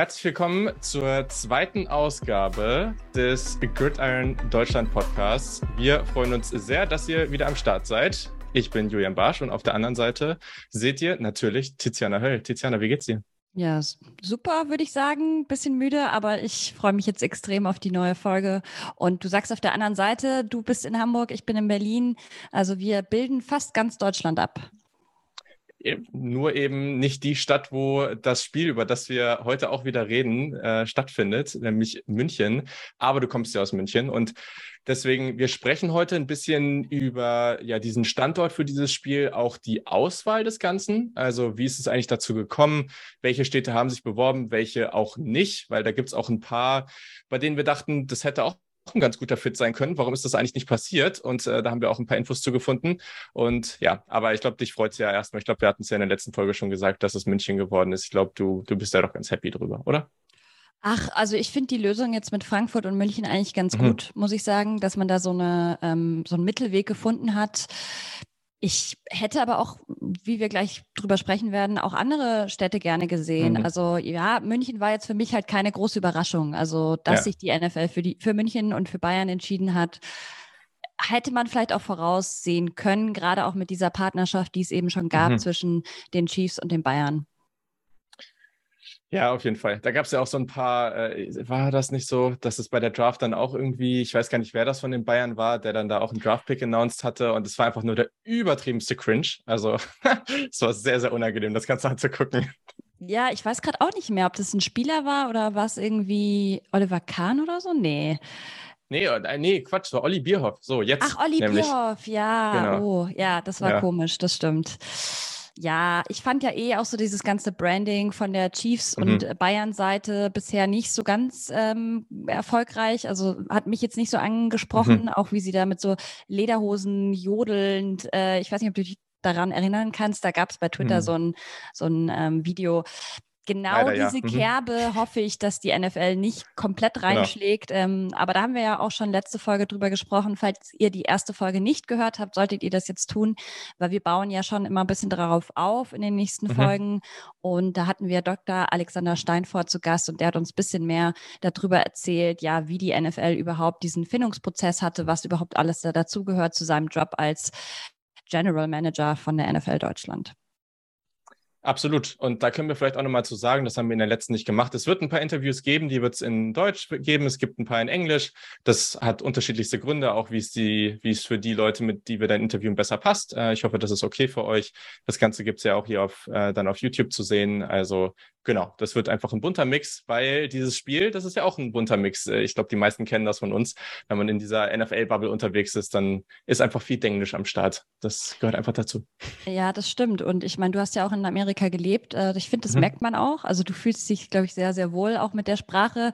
Herzlich willkommen zur zweiten Ausgabe des Gridiron Deutschland Podcasts. Wir freuen uns sehr, dass ihr wieder am Start seid. Ich bin Julian Barsch und auf der anderen Seite seht ihr natürlich Tiziana Höll. Tiziana, wie geht's dir? Ja, super, würde ich sagen. Bisschen müde, aber ich freue mich jetzt extrem auf die neue Folge. Und du sagst auf der anderen Seite, du bist in Hamburg, ich bin in Berlin. Also wir bilden fast ganz Deutschland ab nur eben nicht die Stadt, wo das Spiel, über das wir heute auch wieder reden, äh, stattfindet, nämlich München. Aber du kommst ja aus München und deswegen, wir sprechen heute ein bisschen über ja diesen Standort für dieses Spiel, auch die Auswahl des Ganzen. Also wie ist es eigentlich dazu gekommen? Welche Städte haben sich beworben, welche auch nicht? Weil da gibt es auch ein paar, bei denen wir dachten, das hätte auch ein ganz guter Fit sein können. Warum ist das eigentlich nicht passiert? Und äh, da haben wir auch ein paar Infos zu gefunden. Und ja, aber ich glaube, dich freut es ja erstmal. Ich glaube, wir hatten es ja in der letzten Folge schon gesagt, dass es München geworden ist. Ich glaube, du, du bist ja doch ganz happy drüber, oder? Ach, also ich finde die Lösung jetzt mit Frankfurt und München eigentlich ganz mhm. gut, muss ich sagen, dass man da so, eine, ähm, so einen Mittelweg gefunden hat. Ich hätte aber auch, wie wir gleich drüber sprechen werden, auch andere Städte gerne gesehen. Mhm. Also ja, München war jetzt für mich halt keine große Überraschung. Also, dass ja. sich die NFL für, die, für München und für Bayern entschieden hat, hätte man vielleicht auch voraussehen können, gerade auch mit dieser Partnerschaft, die es eben schon gab mhm. zwischen den Chiefs und den Bayern. Ja, auf jeden Fall. Da gab es ja auch so ein paar, äh, war das nicht so, dass es bei der Draft dann auch irgendwie, ich weiß gar nicht, wer das von den Bayern war, der dann da auch einen Draft-Pick announced hatte und es war einfach nur der übertriebenste Cringe. Also es war sehr, sehr unangenehm, das Ganze anzugucken. Ja, ich weiß gerade auch nicht mehr, ob das ein Spieler war oder war es irgendwie Oliver Kahn oder so? Nee. Nee, äh, nee, Quatsch, war Olli Bierhoff. So, jetzt. Ach, Olli nämlich. Bierhoff, ja. Genau. Oh, ja, das war ja. komisch, das stimmt. Ja, ich fand ja eh auch so dieses ganze Branding von der Chiefs- mhm. und Bayern-Seite bisher nicht so ganz ähm, erfolgreich. Also hat mich jetzt nicht so angesprochen, mhm. auch wie sie da mit so Lederhosen jodelnd, äh, ich weiß nicht, ob du dich daran erinnern kannst, da gab es bei Twitter mhm. so ein, so ein ähm, Video, genau Leider, diese ja. mhm. Kerbe hoffe ich, dass die NFL nicht komplett genau. reinschlägt. Genau. Ähm, aber da haben wir ja auch schon letzte Folge drüber gesprochen. Falls ihr die erste Folge nicht gehört habt, solltet ihr das jetzt tun, weil wir bauen ja schon immer ein bisschen darauf auf in den nächsten mhm. Folgen. Und da hatten wir Dr. Alexander Steinfort zu Gast und der hat uns ein bisschen mehr darüber erzählt, ja, wie die NFL überhaupt diesen Findungsprozess hatte, was überhaupt alles da dazugehört zu seinem Job als General Manager von der NFL Deutschland. Absolut. Und da können wir vielleicht auch nochmal zu sagen, das haben wir in der letzten nicht gemacht. Es wird ein paar Interviews geben, die wird es in Deutsch geben. Es gibt ein paar in Englisch. Das hat unterschiedlichste Gründe, auch wie es die, wie es für die Leute, mit die wir dann interviewen, besser passt. Äh, ich hoffe, das ist okay für euch. Das Ganze gibt's ja auch hier auf, äh, dann auf YouTube zu sehen. Also genau, das wird einfach ein bunter Mix, weil dieses Spiel, das ist ja auch ein bunter Mix. Äh, ich glaube, die meisten kennen das von uns. Wenn man in dieser NFL-Bubble unterwegs ist, dann ist einfach viel Englisch am Start. Das gehört einfach dazu. Ja, das stimmt. Und ich meine, du hast ja auch in Amerika gelebt. Äh, ich finde, das mhm. merkt man auch. Also du fühlst dich, glaube ich, sehr, sehr wohl auch mit der Sprache.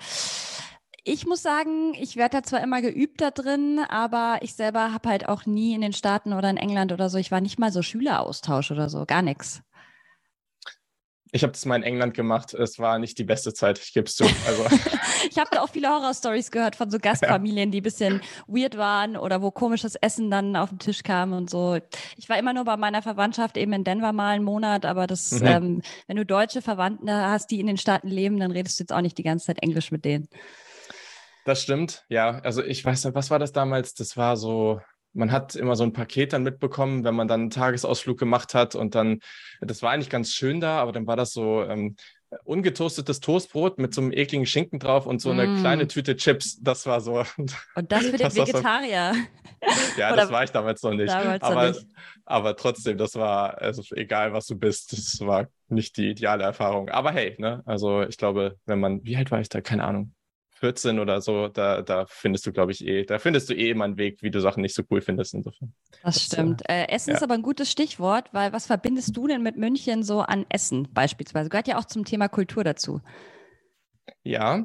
Ich muss sagen, ich werde da zwar immer geübt da drin, aber ich selber habe halt auch nie in den Staaten oder in England oder so, ich war nicht mal so Schüleraustausch oder so, gar nichts. Ich habe das mal in England gemacht. Es war nicht die beste Zeit, ich gebe es zu. Also. ich habe da auch viele Horror-Stories gehört von so Gastfamilien, die ein bisschen weird waren oder wo komisches Essen dann auf den Tisch kam und so. Ich war immer nur bei meiner Verwandtschaft eben in Denver mal einen Monat, aber das, mhm. ähm, wenn du deutsche Verwandte hast, die in den Staaten leben, dann redest du jetzt auch nicht die ganze Zeit Englisch mit denen. Das stimmt, ja. Also ich weiß nicht, was war das damals? Das war so, man hat immer so ein Paket dann mitbekommen, wenn man dann einen Tagesausflug gemacht hat und dann, das war eigentlich ganz schön da, aber dann war das so ähm, ungetoastetes Toastbrot mit so einem ekligen Schinken drauf und so eine mm. kleine Tüte Chips. Das war so. Und das für den Vegetarier. So, ja, das war ich damals noch nicht. Damals aber, nicht. aber trotzdem, das war, also egal was du bist, das war nicht die ideale Erfahrung. Aber hey, ne, also ich glaube, wenn man, wie alt war ich da? Keine Ahnung. 14 oder so, da, da findest du, glaube ich, eh, da findest du eh immer einen Weg, wie du Sachen nicht so cool findest. Insofern. Das, das stimmt. Äh, äh, Essen ja. ist aber ein gutes Stichwort, weil was verbindest du denn mit München so an Essen beispielsweise? Gehört ja auch zum Thema Kultur dazu. Ja,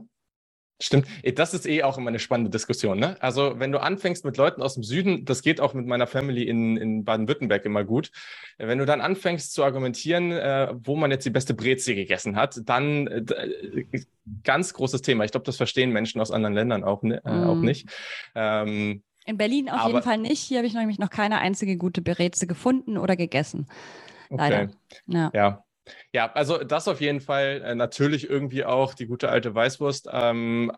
Stimmt, das ist eh auch immer eine spannende Diskussion. Ne? Also wenn du anfängst mit Leuten aus dem Süden, das geht auch mit meiner Family in, in Baden-Württemberg immer gut. Wenn du dann anfängst zu argumentieren, äh, wo man jetzt die beste Brezel gegessen hat, dann äh, ganz großes Thema. Ich glaube, das verstehen Menschen aus anderen Ländern auch, ne, äh, mm. auch nicht. Ähm, in Berlin auf aber, jeden Fall nicht. Hier habe ich nämlich noch keine einzige gute Brezel gefunden oder gegessen. Leider. Okay. Ja. ja. Ja, also das auf jeden Fall. Äh, natürlich irgendwie auch die gute alte Weißwurst. Ähm,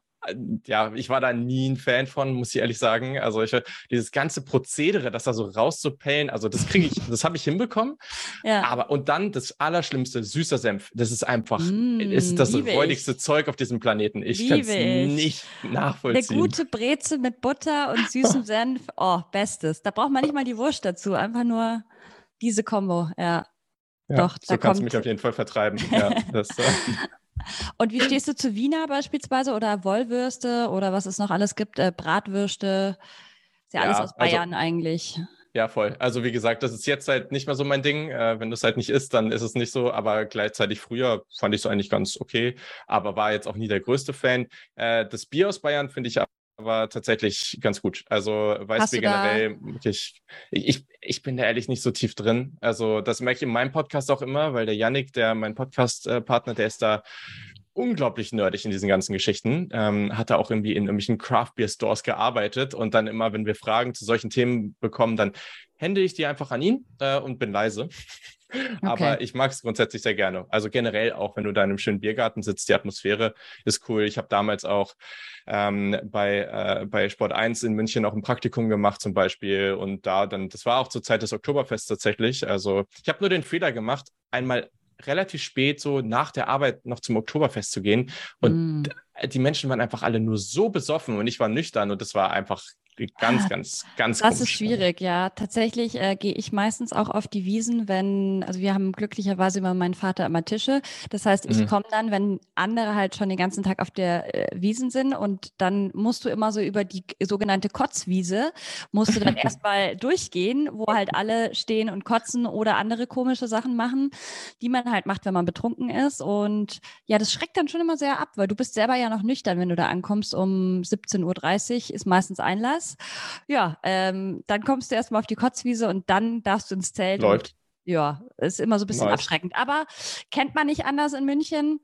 ja, ich war da nie ein Fan von, muss ich ehrlich sagen. Also ich, dieses ganze Prozedere, das da so rauszupellen, also das kriege ich, das habe ich hinbekommen. Ja. Aber und dann das Allerschlimmste, süßer Senf. Das ist einfach, mm, ist das räudigste Zeug auf diesem Planeten. Ich kann es nicht nachvollziehen. Eine gute Breze mit Butter und süßem Senf, oh, bestes. Da braucht man nicht mal die Wurst dazu, einfach nur diese Kombo, ja. Ja, Doch, so kannst du mich auf jeden Fall vertreiben. Ja, das, äh, und wie stehst du zu Wiener beispielsweise oder Wollwürste oder was es noch alles gibt, äh, Bratwürste? Ist ja, ja alles aus also Bayern also, eigentlich. Ja, voll. Also wie gesagt, das ist jetzt halt nicht mehr so mein Ding. Äh, wenn du es halt nicht isst, dann ist es nicht so. Aber gleichzeitig früher fand ich es eigentlich ganz okay, aber war jetzt auch nie der größte Fan. Äh, das Bier aus Bayern finde ich aber tatsächlich ganz gut. Also Weißbier generell, ich, ich, ich bin da ehrlich nicht so tief drin. Also das merke ich in meinem Podcast auch immer, weil der Yannick, der mein Podcast-Partner, der ist da unglaublich nerdig in diesen ganzen Geschichten. Ähm, hat da auch irgendwie in irgendwelchen Craft Beer Stores gearbeitet und dann immer, wenn wir Fragen zu solchen Themen bekommen, dann hände ich die einfach an ihn äh, und bin leise. Okay. Aber ich mag es grundsätzlich sehr gerne. Also generell auch, wenn du da in einem schönen Biergarten sitzt, die Atmosphäre ist cool. Ich habe damals auch ähm, bei, äh, bei Sport 1 in München auch ein Praktikum gemacht zum Beispiel. Und da dann, das war auch zur Zeit des Oktoberfests tatsächlich. Also ich habe nur den Fehler gemacht, einmal relativ spät so nach der Arbeit noch zum Oktoberfest zu gehen. Und mm. die Menschen waren einfach alle nur so besoffen und ich war nüchtern und das war einfach ganz, ganz, ganz Das ist schwierig, ja. Tatsächlich äh, gehe ich meistens auch auf die Wiesen, wenn, also wir haben glücklicherweise immer meinen Vater immer Tische. Das heißt, ich mhm. komme dann, wenn andere halt schon den ganzen Tag auf der äh, Wiesen sind und dann musst du immer so über die sogenannte Kotzwiese, musst du dann erstmal durchgehen, wo halt alle stehen und kotzen oder andere komische Sachen machen, die man halt macht, wenn man betrunken ist. Und ja, das schreckt dann schon immer sehr ab, weil du bist selber ja noch nüchtern, wenn du da ankommst um 17.30 Uhr, ist meistens Einlass das. Ja, ähm, dann kommst du erstmal auf die Kotzwiese und dann darfst du ins Zelt. Läuft. Und, ja, ist immer so ein bisschen nice. abschreckend. Aber kennt man nicht anders in München.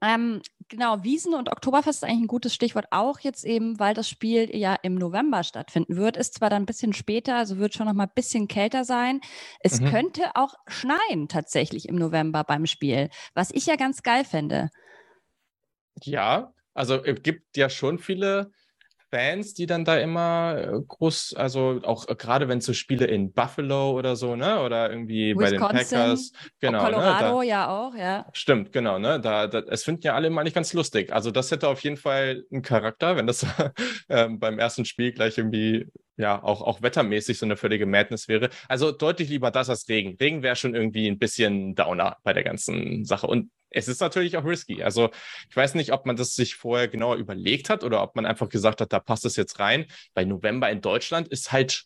Ähm, genau, Wiesen und Oktoberfest ist eigentlich ein gutes Stichwort auch jetzt eben, weil das Spiel ja im November stattfinden wird. Ist zwar dann ein bisschen später, also wird schon noch mal ein bisschen kälter sein. Es mhm. könnte auch schneien tatsächlich im November beim Spiel, was ich ja ganz geil fände. Ja, also es gibt ja schon viele Fans, die dann da immer äh, groß, also auch äh, gerade wenn es so Spiele in Buffalo oder so, ne? Oder irgendwie Wisconsin, bei den Packers. Genau. Colorado ne? da, ja auch, ja. Stimmt, genau, ne? Da, da, es finden ja alle immer nicht ganz lustig. Also das hätte auf jeden Fall einen Charakter, wenn das ähm, beim ersten Spiel gleich irgendwie ja auch, auch wettermäßig so eine völlige Madness wäre. Also deutlich lieber das als Regen. Regen wäre schon irgendwie ein bisschen Downer bei der ganzen Sache. Und es ist natürlich auch risky. Also ich weiß nicht, ob man das sich vorher genauer überlegt hat oder ob man einfach gesagt hat, da passt es jetzt rein. Bei November in Deutschland ist halt.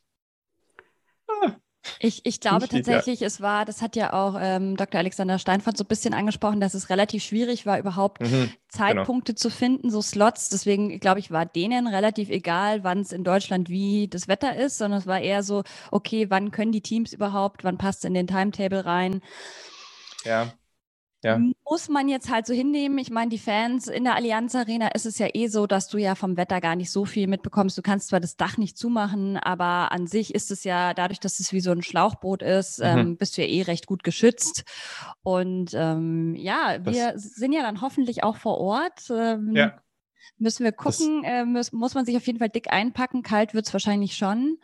Ah, ich, ich glaube tatsächlich, es war, das hat ja auch ähm, Dr. Alexander Steinfort so ein bisschen angesprochen, dass es relativ schwierig war, überhaupt mhm, genau. Zeitpunkte genau. zu finden, so Slots. Deswegen, glaube ich, war denen relativ egal, wann es in Deutschland wie das Wetter ist, sondern es war eher so, okay, wann können die Teams überhaupt, wann passt es in den Timetable rein. Ja. Ja. Muss man jetzt halt so hinnehmen. Ich meine, die Fans in der Allianz Arena ist es ja eh so, dass du ja vom Wetter gar nicht so viel mitbekommst. Du kannst zwar das Dach nicht zumachen, aber an sich ist es ja, dadurch, dass es wie so ein Schlauchboot ist, mhm. ähm, bist du ja eh recht gut geschützt. Und ähm, ja, wir das sind ja dann hoffentlich auch vor Ort. Ähm, ja. Müssen wir gucken, äh, muss, muss man sich auf jeden Fall dick einpacken. Kalt wird es wahrscheinlich schon.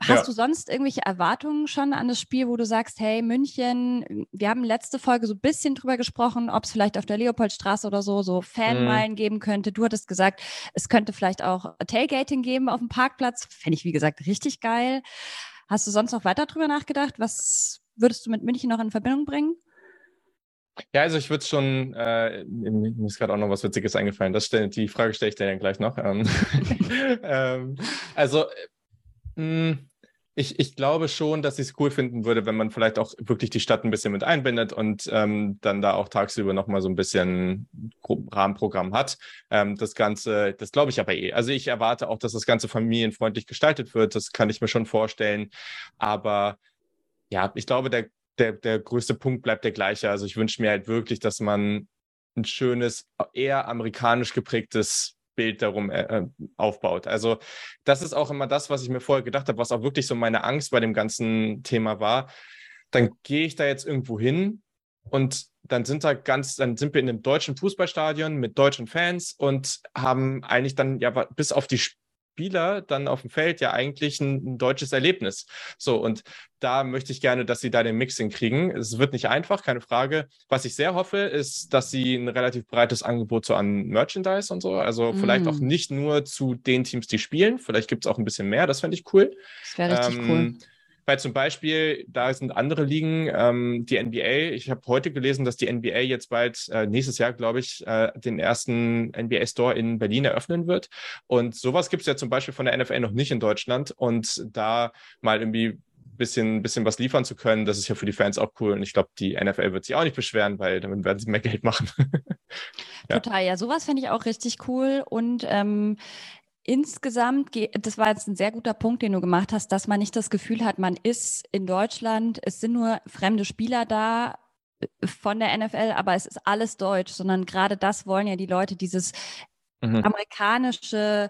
Hast ja. du sonst irgendwelche Erwartungen schon an das Spiel, wo du sagst, hey, München, wir haben letzte Folge so ein bisschen drüber gesprochen, ob es vielleicht auf der Leopoldstraße oder so, so Fanmeilen mhm. geben könnte. Du hattest gesagt, es könnte vielleicht auch Tailgating geben auf dem Parkplatz. Fände ich, wie gesagt, richtig geil. Hast du sonst noch weiter drüber nachgedacht? Was würdest du mit München noch in Verbindung bringen? Ja, also ich würde schon, äh, mir ist gerade auch noch was Witziges eingefallen. Das stell, die Frage stelle ich dir dann gleich noch. Ähm, ähm, also hm, ich, ich glaube schon, dass ich es cool finden würde, wenn man vielleicht auch wirklich die Stadt ein bisschen mit einbindet und ähm, dann da auch tagsüber nochmal so ein bisschen Rahmenprogramm hat. Ähm, das Ganze, das glaube ich aber eh. Also ich erwarte auch, dass das Ganze familienfreundlich gestaltet wird. Das kann ich mir schon vorstellen. Aber ja, ich glaube, der, der, der größte Punkt bleibt der gleiche. Also ich wünsche mir halt wirklich, dass man ein schönes, eher amerikanisch geprägtes Bild darum äh, äh, aufbaut. Also das ist auch immer das, was ich mir vorher gedacht habe, was auch wirklich so meine Angst bei dem ganzen Thema war. Dann gehe ich da jetzt irgendwo hin und dann sind da ganz, dann sind wir in einem deutschen Fußballstadion mit deutschen Fans und haben eigentlich dann ja bis auf die Spieler dann auf dem Feld ja eigentlich ein, ein, deutsches Erlebnis. So, und da möchte ich gerne, dass sie da den Mixing kriegen. Es wird nicht einfach, keine Frage. Was ich sehr hoffe, ist, dass sie ein relativ breites Angebot so an Merchandise und so, also mm. vielleicht auch nicht nur zu den Teams, die spielen, vielleicht gibt es auch ein bisschen mehr, das fände ich cool. Das wäre richtig ähm, cool. Weil zum Beispiel, da sind andere Ligen, ähm, die NBA. Ich habe heute gelesen, dass die NBA jetzt bald äh, nächstes Jahr, glaube ich, äh, den ersten NBA Store in Berlin eröffnen wird. Und sowas gibt es ja zum Beispiel von der NFL noch nicht in Deutschland. Und da mal irgendwie bisschen, bisschen was liefern zu können, das ist ja für die Fans auch cool. Und ich glaube, die NFL wird sich auch nicht beschweren, weil damit werden sie mehr Geld machen. ja. Total, ja, sowas fände ich auch richtig cool. Und ähm, Insgesamt, das war jetzt ein sehr guter Punkt, den du gemacht hast, dass man nicht das Gefühl hat, man ist in Deutschland, es sind nur fremde Spieler da äh, von der NFL, aber es ist alles deutsch, sondern gerade das wollen ja die Leute, dieses mhm. amerikanische,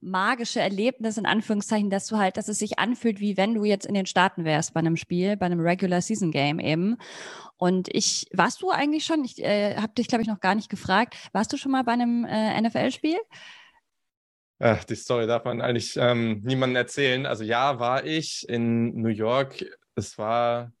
magische Erlebnis in Anführungszeichen, dass du halt, dass es sich anfühlt, wie wenn du jetzt in den Staaten wärst bei einem Spiel, bei einem Regular Season Game eben. Und ich, warst du eigentlich schon, ich äh, habe dich, glaube ich, noch gar nicht gefragt, warst du schon mal bei einem äh, NFL-Spiel? Ach, die Story darf man eigentlich ähm, niemandem erzählen. Also ja, war ich in New York. Es war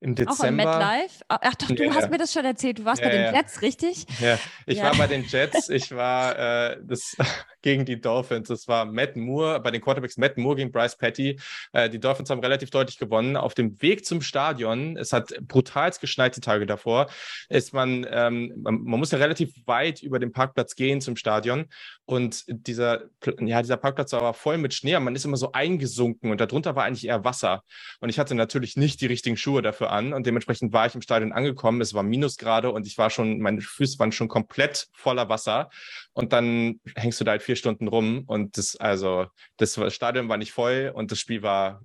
im Dezember. Auch in MetLife? Ach doch, du ja, hast mir das schon erzählt. Du warst ja, bei den Jets, richtig? Ja, ich war bei den Jets. Ich war äh, das, gegen die Dolphins. Das war Matt Moore, bei den Quarterbacks Matt Moore gegen Bryce Petty. Äh, die Dolphins haben relativ deutlich gewonnen. Auf dem Weg zum Stadion, es hat brutal geschneit die Tage davor, ist man, ähm, man, man muss ja relativ weit über den Parkplatz gehen zum Stadion. Und dieser, ja, dieser Parkplatz war voll mit Schnee. Man ist immer so eingesunken und darunter war eigentlich eher Wasser. Und ich hatte natürlich nicht die richtigen Schuhe dafür an und dementsprechend war ich im Stadion angekommen. Es war Minusgrade und ich war schon, meine Füße waren schon komplett voller Wasser. Und dann hängst du da halt vier Stunden rum und das, also, das Stadion war nicht voll und das Spiel war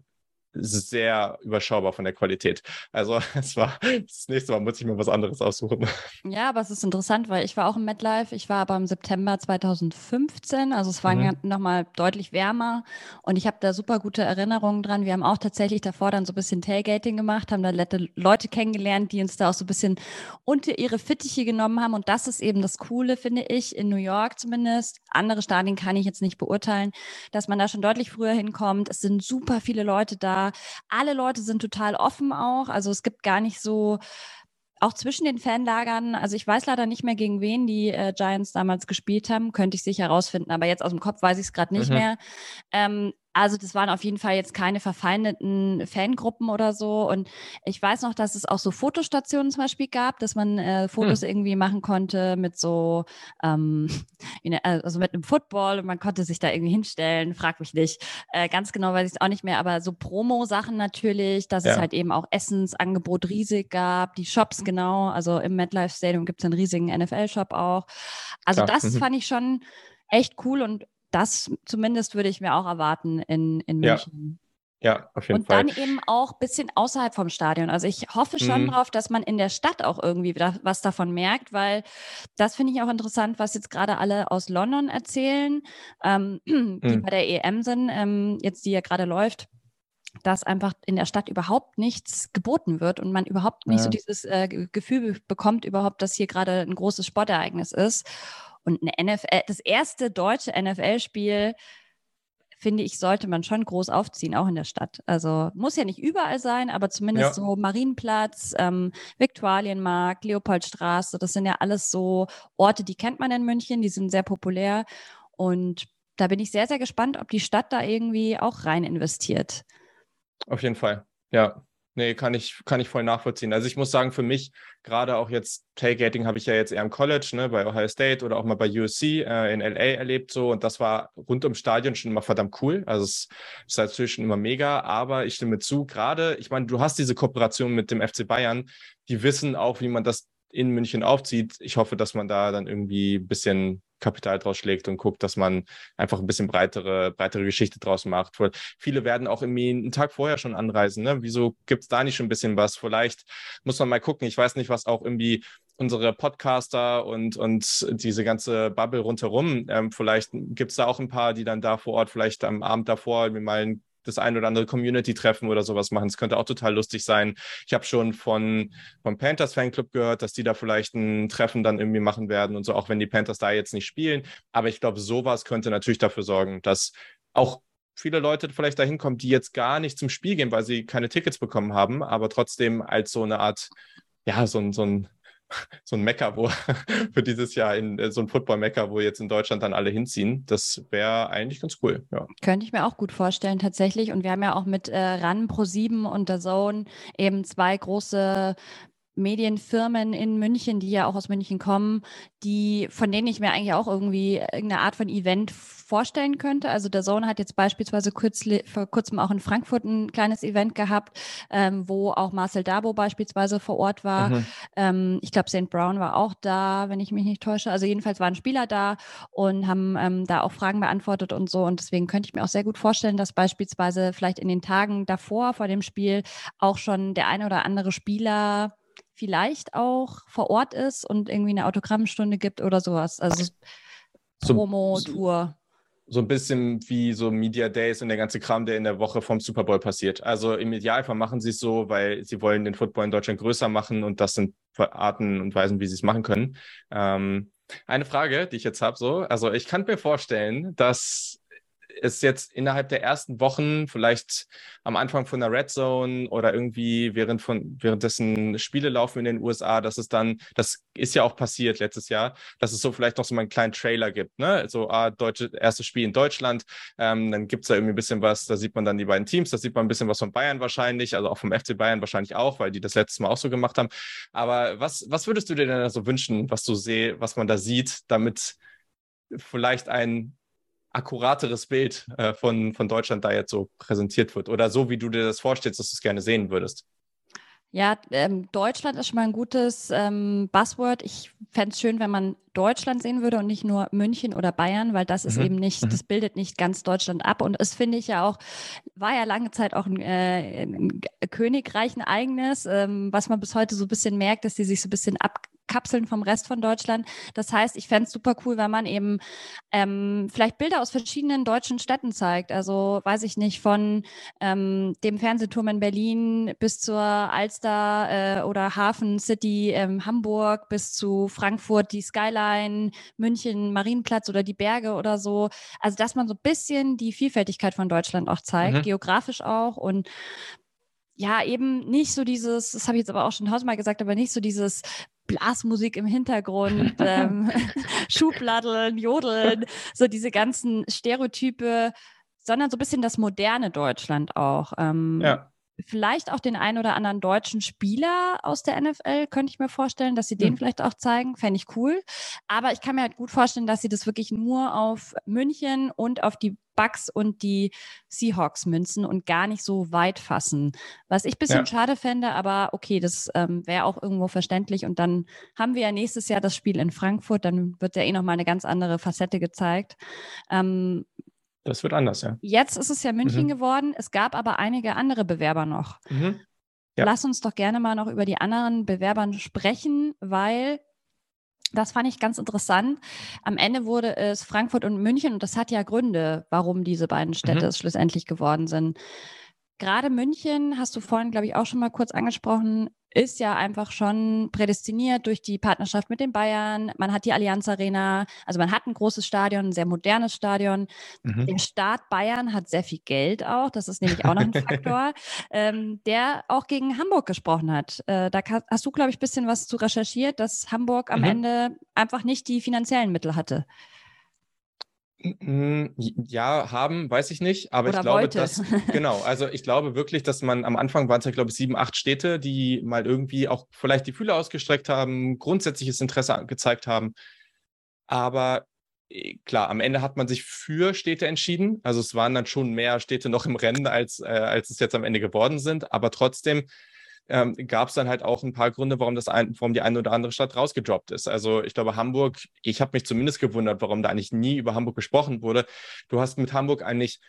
sehr überschaubar von der Qualität. Also es war das nächste Mal muss ich mir was anderes aussuchen. Ja, aber es ist interessant, weil ich war auch im MetLife. Ich war aber im September 2015, also es war mhm. nochmal deutlich wärmer und ich habe da super gute Erinnerungen dran. Wir haben auch tatsächlich davor dann so ein bisschen Tailgating gemacht, haben da Leute kennengelernt, die uns da auch so ein bisschen unter ihre Fittiche genommen haben und das ist eben das Coole, finde ich, in New York zumindest. Andere Stadien kann ich jetzt nicht beurteilen, dass man da schon deutlich früher hinkommt. Es sind super viele Leute da alle Leute sind total offen auch. Also es gibt gar nicht so auch zwischen den Fanlagern, also ich weiß leider nicht mehr, gegen wen die äh, Giants damals gespielt haben, könnte ich sicher herausfinden, aber jetzt aus dem Kopf weiß ich es gerade nicht mhm. mehr. Ähm, also das waren auf jeden Fall jetzt keine verfeindeten Fangruppen oder so. Und ich weiß noch, dass es auch so Fotostationen zum Beispiel gab, dass man äh, Fotos hm. irgendwie machen konnte mit so, ähm, also mit einem Football und man konnte sich da irgendwie hinstellen. Frag mich nicht. Äh, ganz genau weiß ich es auch nicht mehr, aber so Promo-Sachen natürlich, dass ja. es halt eben auch Essensangebot riesig gab, die Shops genau. Also im MetLife Stadium gibt es einen riesigen NFL-Shop auch. Also Klar. das mhm. fand ich schon echt cool und das zumindest würde ich mir auch erwarten in, in München. Ja. ja auf jeden und Fall. Und dann eben auch ein bisschen außerhalb vom Stadion. Also ich hoffe schon mhm. drauf, dass man in der Stadt auch irgendwie was davon merkt, weil das finde ich auch interessant, was jetzt gerade alle aus London erzählen, ähm, die mhm. bei der EM sind, ähm, jetzt die ja gerade läuft dass einfach in der Stadt überhaupt nichts geboten wird und man überhaupt nicht ja. so dieses äh, Gefühl bekommt, überhaupt, dass hier gerade ein großes Sportereignis ist. Und eine NFL, das erste deutsche NFL-Spiel, finde ich, sollte man schon groß aufziehen, auch in der Stadt. Also muss ja nicht überall sein, aber zumindest ja. so Marienplatz, ähm, Viktualienmarkt, Leopoldstraße, das sind ja alles so Orte, die kennt man in München, die sind sehr populär. Und da bin ich sehr, sehr gespannt, ob die Stadt da irgendwie auch rein investiert. Auf jeden Fall, ja. Nee, kann ich, kann ich voll nachvollziehen. Also ich muss sagen, für mich, gerade auch jetzt Tailgating habe ich ja jetzt eher im College, ne, bei Ohio State oder auch mal bei USC äh, in LA erlebt so und das war rund ums Stadion schon immer verdammt cool. Also es ist natürlich schon immer mega, aber ich stimme zu, gerade, ich meine, du hast diese Kooperation mit dem FC Bayern, die wissen auch, wie man das in München aufzieht. Ich hoffe, dass man da dann irgendwie ein bisschen Kapital draus schlägt und guckt, dass man einfach ein bisschen breitere, breitere Geschichte draus macht. Viele werden auch irgendwie einen Tag vorher schon anreisen. Ne? Wieso gibt es da nicht schon ein bisschen was? Vielleicht muss man mal gucken. Ich weiß nicht, was auch irgendwie unsere Podcaster und, und diese ganze Bubble rundherum, ähm, vielleicht gibt es da auch ein paar, die dann da vor Ort vielleicht am Abend davor mir mal ein das ein oder andere Community-Treffen oder sowas machen. Es könnte auch total lustig sein. Ich habe schon von vom Panthers Fanclub gehört, dass die da vielleicht ein Treffen dann irgendwie machen werden und so, auch wenn die Panthers da jetzt nicht spielen. Aber ich glaube, sowas könnte natürlich dafür sorgen, dass auch viele Leute vielleicht dahin kommen, die jetzt gar nicht zum Spiel gehen, weil sie keine Tickets bekommen haben, aber trotzdem als so eine Art, ja, so so ein so ein Mecker, wo für dieses Jahr in äh, so ein Football-Mecker, wo jetzt in Deutschland dann alle hinziehen. Das wäre eigentlich ganz cool. Ja. Könnte ich mir auch gut vorstellen, tatsächlich. Und wir haben ja auch mit äh, RAN Pro 7 und der Zone eben zwei große Medienfirmen in München, die ja auch aus München kommen, die, von denen ich mir eigentlich auch irgendwie irgendeine Art von Event vorstellen könnte. Also der Zone hat jetzt beispielsweise kürzlich, vor kurzem auch in Frankfurt ein kleines Event gehabt, ähm, wo auch Marcel Dabo beispielsweise vor Ort war. Mhm. Ähm, ich glaube, St. Brown war auch da, wenn ich mich nicht täusche. Also jedenfalls waren Spieler da und haben ähm, da auch Fragen beantwortet und so. Und deswegen könnte ich mir auch sehr gut vorstellen, dass beispielsweise vielleicht in den Tagen davor, vor dem Spiel, auch schon der eine oder andere Spieler vielleicht auch vor Ort ist und irgendwie eine Autogrammstunde gibt oder sowas. Also Promo-Tour. So, ein bisschen wie so Media Days und der ganze Kram, der in der Woche vom Super Bowl passiert. Also im Idealfall machen sie es so, weil sie wollen den Football in Deutschland größer machen und das sind Arten und Weisen, wie sie es machen können. Ähm, eine Frage, die ich jetzt habe, so, also ich kann mir vorstellen, dass es jetzt innerhalb der ersten Wochen, vielleicht am Anfang von der Red Zone oder irgendwie während von währenddessen Spiele laufen in den USA, dass es dann, das ist ja auch passiert letztes Jahr, dass es so vielleicht noch so mal einen kleinen Trailer gibt, ne? So, ah, deutsche, erstes Spiel in Deutschland, ähm, dann gibt's da irgendwie ein bisschen was, da sieht man dann die beiden Teams, da sieht man ein bisschen was von Bayern wahrscheinlich, also auch vom FC Bayern wahrscheinlich auch, weil die das letztes Mal auch so gemacht haben. Aber was, was würdest du dir denn so wünschen, was du seh, was man da sieht, damit vielleicht ein akkurateres Bild äh, von, von Deutschland da jetzt so präsentiert wird oder so, wie du dir das vorstellst, dass du es gerne sehen würdest? Ja, ähm, Deutschland ist schon mal ein gutes ähm, Buzzword. Ich fände es schön, wenn man Deutschland sehen würde und nicht nur München oder Bayern, weil das ist mhm. eben nicht, mhm. das bildet nicht ganz Deutschland ab. Und es finde ich ja auch, war ja lange Zeit auch ein, äh, ein Königreich ein eigenes, ähm, was man bis heute so ein bisschen merkt, dass die sich so ein bisschen ab abkapseln vom Rest von Deutschland. Das heißt, ich fände es super cool, wenn man eben ähm, vielleicht Bilder aus verschiedenen deutschen Städten zeigt. Also weiß ich nicht, von ähm, dem Fernsehturm in Berlin bis zur Alster äh, oder Hafen City ähm, Hamburg bis zu Frankfurt, die Skyline, München, Marienplatz oder die Berge oder so. Also dass man so ein bisschen die Vielfältigkeit von Deutschland auch zeigt, mhm. geografisch auch und ja, eben nicht so dieses, das habe ich jetzt aber auch schon tausendmal gesagt, aber nicht so dieses Blasmusik im Hintergrund, ähm, Schubladeln, Jodeln, so diese ganzen Stereotype, sondern so ein bisschen das moderne Deutschland auch. Ähm, ja. Vielleicht auch den einen oder anderen deutschen Spieler aus der NFL, könnte ich mir vorstellen, dass sie den hm. vielleicht auch zeigen. Fände ich cool. Aber ich kann mir halt gut vorstellen, dass sie das wirklich nur auf München und auf die Bucks und die Seahawks münzen und gar nicht so weit fassen. Was ich ein bisschen ja. schade fände, aber okay, das ähm, wäre auch irgendwo verständlich. Und dann haben wir ja nächstes Jahr das Spiel in Frankfurt, dann wird ja eh nochmal eine ganz andere Facette gezeigt. Ähm, das wird anders, ja. Jetzt ist es ja München mhm. geworden. Es gab aber einige andere Bewerber noch. Mhm. Ja. Lass uns doch gerne mal noch über die anderen Bewerbern sprechen, weil das fand ich ganz interessant. Am Ende wurde es Frankfurt und München und das hat ja Gründe, warum diese beiden Städte mhm. es schlussendlich geworden sind. Gerade München, hast du vorhin, glaube ich, auch schon mal kurz angesprochen, ist ja einfach schon prädestiniert durch die Partnerschaft mit den Bayern. Man hat die Allianz Arena, also man hat ein großes Stadion, ein sehr modernes Stadion. Mhm. Der Staat Bayern hat sehr viel Geld auch, das ist nämlich auch noch ein Faktor, ähm, der auch gegen Hamburg gesprochen hat. Äh, da hast du, glaube ich, ein bisschen was zu recherchiert, dass Hamburg am mhm. Ende einfach nicht die finanziellen Mittel hatte. Ja, haben, weiß ich nicht, aber Oder ich glaube, wollte. dass, genau, also ich glaube wirklich, dass man am Anfang waren es ja, glaube ich, sieben, acht Städte, die mal irgendwie auch vielleicht die Fühler ausgestreckt haben, grundsätzliches Interesse gezeigt haben. Aber äh, klar, am Ende hat man sich für Städte entschieden. Also es waren dann schon mehr Städte noch im Rennen, als, äh, als es jetzt am Ende geworden sind. Aber trotzdem ähm, gab es dann halt auch ein paar Gründe, warum, das ein, warum die eine oder andere Stadt rausgedroppt ist. Also ich glaube, Hamburg, ich habe mich zumindest gewundert, warum da eigentlich nie über Hamburg gesprochen wurde. Du hast mit Hamburg eigentlich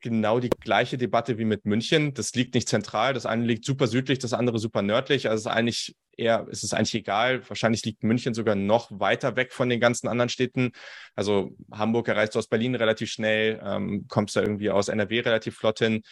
genau die gleiche Debatte wie mit München. Das liegt nicht zentral. Das eine liegt super südlich, das andere super nördlich. Also es ist eigentlich eher ist es eigentlich egal. Wahrscheinlich liegt München sogar noch weiter weg von den ganzen anderen Städten. Also Hamburg erreichst du aus Berlin relativ schnell, ähm, kommst da irgendwie aus NRW relativ flott hin.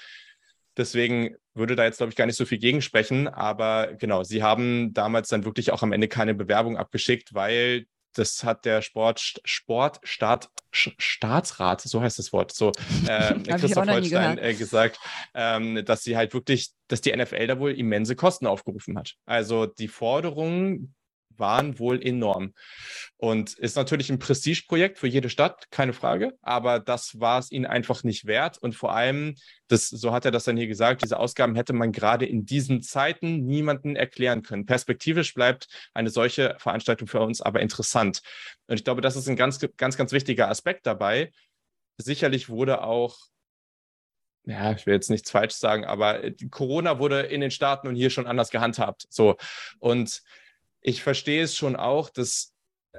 Deswegen würde da jetzt, glaube ich, gar nicht so viel gegensprechen. Aber genau, sie haben damals dann wirklich auch am Ende keine Bewerbung abgeschickt, weil das hat der Sport, Sportstaat, Staatsrat, so heißt das Wort, so äh, Christoph Holstein äh, gesagt, ähm, dass sie halt wirklich, dass die NFL da wohl immense Kosten aufgerufen hat. Also die Forderungen waren wohl enorm. Und ist natürlich ein Prestigeprojekt für jede Stadt, keine Frage, aber das war es ihnen einfach nicht wert. Und vor allem, das, so hat er das dann hier gesagt, diese Ausgaben hätte man gerade in diesen Zeiten niemanden erklären können. Perspektivisch bleibt eine solche Veranstaltung für uns aber interessant. Und ich glaube, das ist ein ganz, ganz, ganz wichtiger Aspekt dabei. Sicherlich wurde auch ja, ich will jetzt nichts falsch sagen, aber Corona wurde in den Staaten und hier schon anders gehandhabt. So. Und ich verstehe es schon auch, dass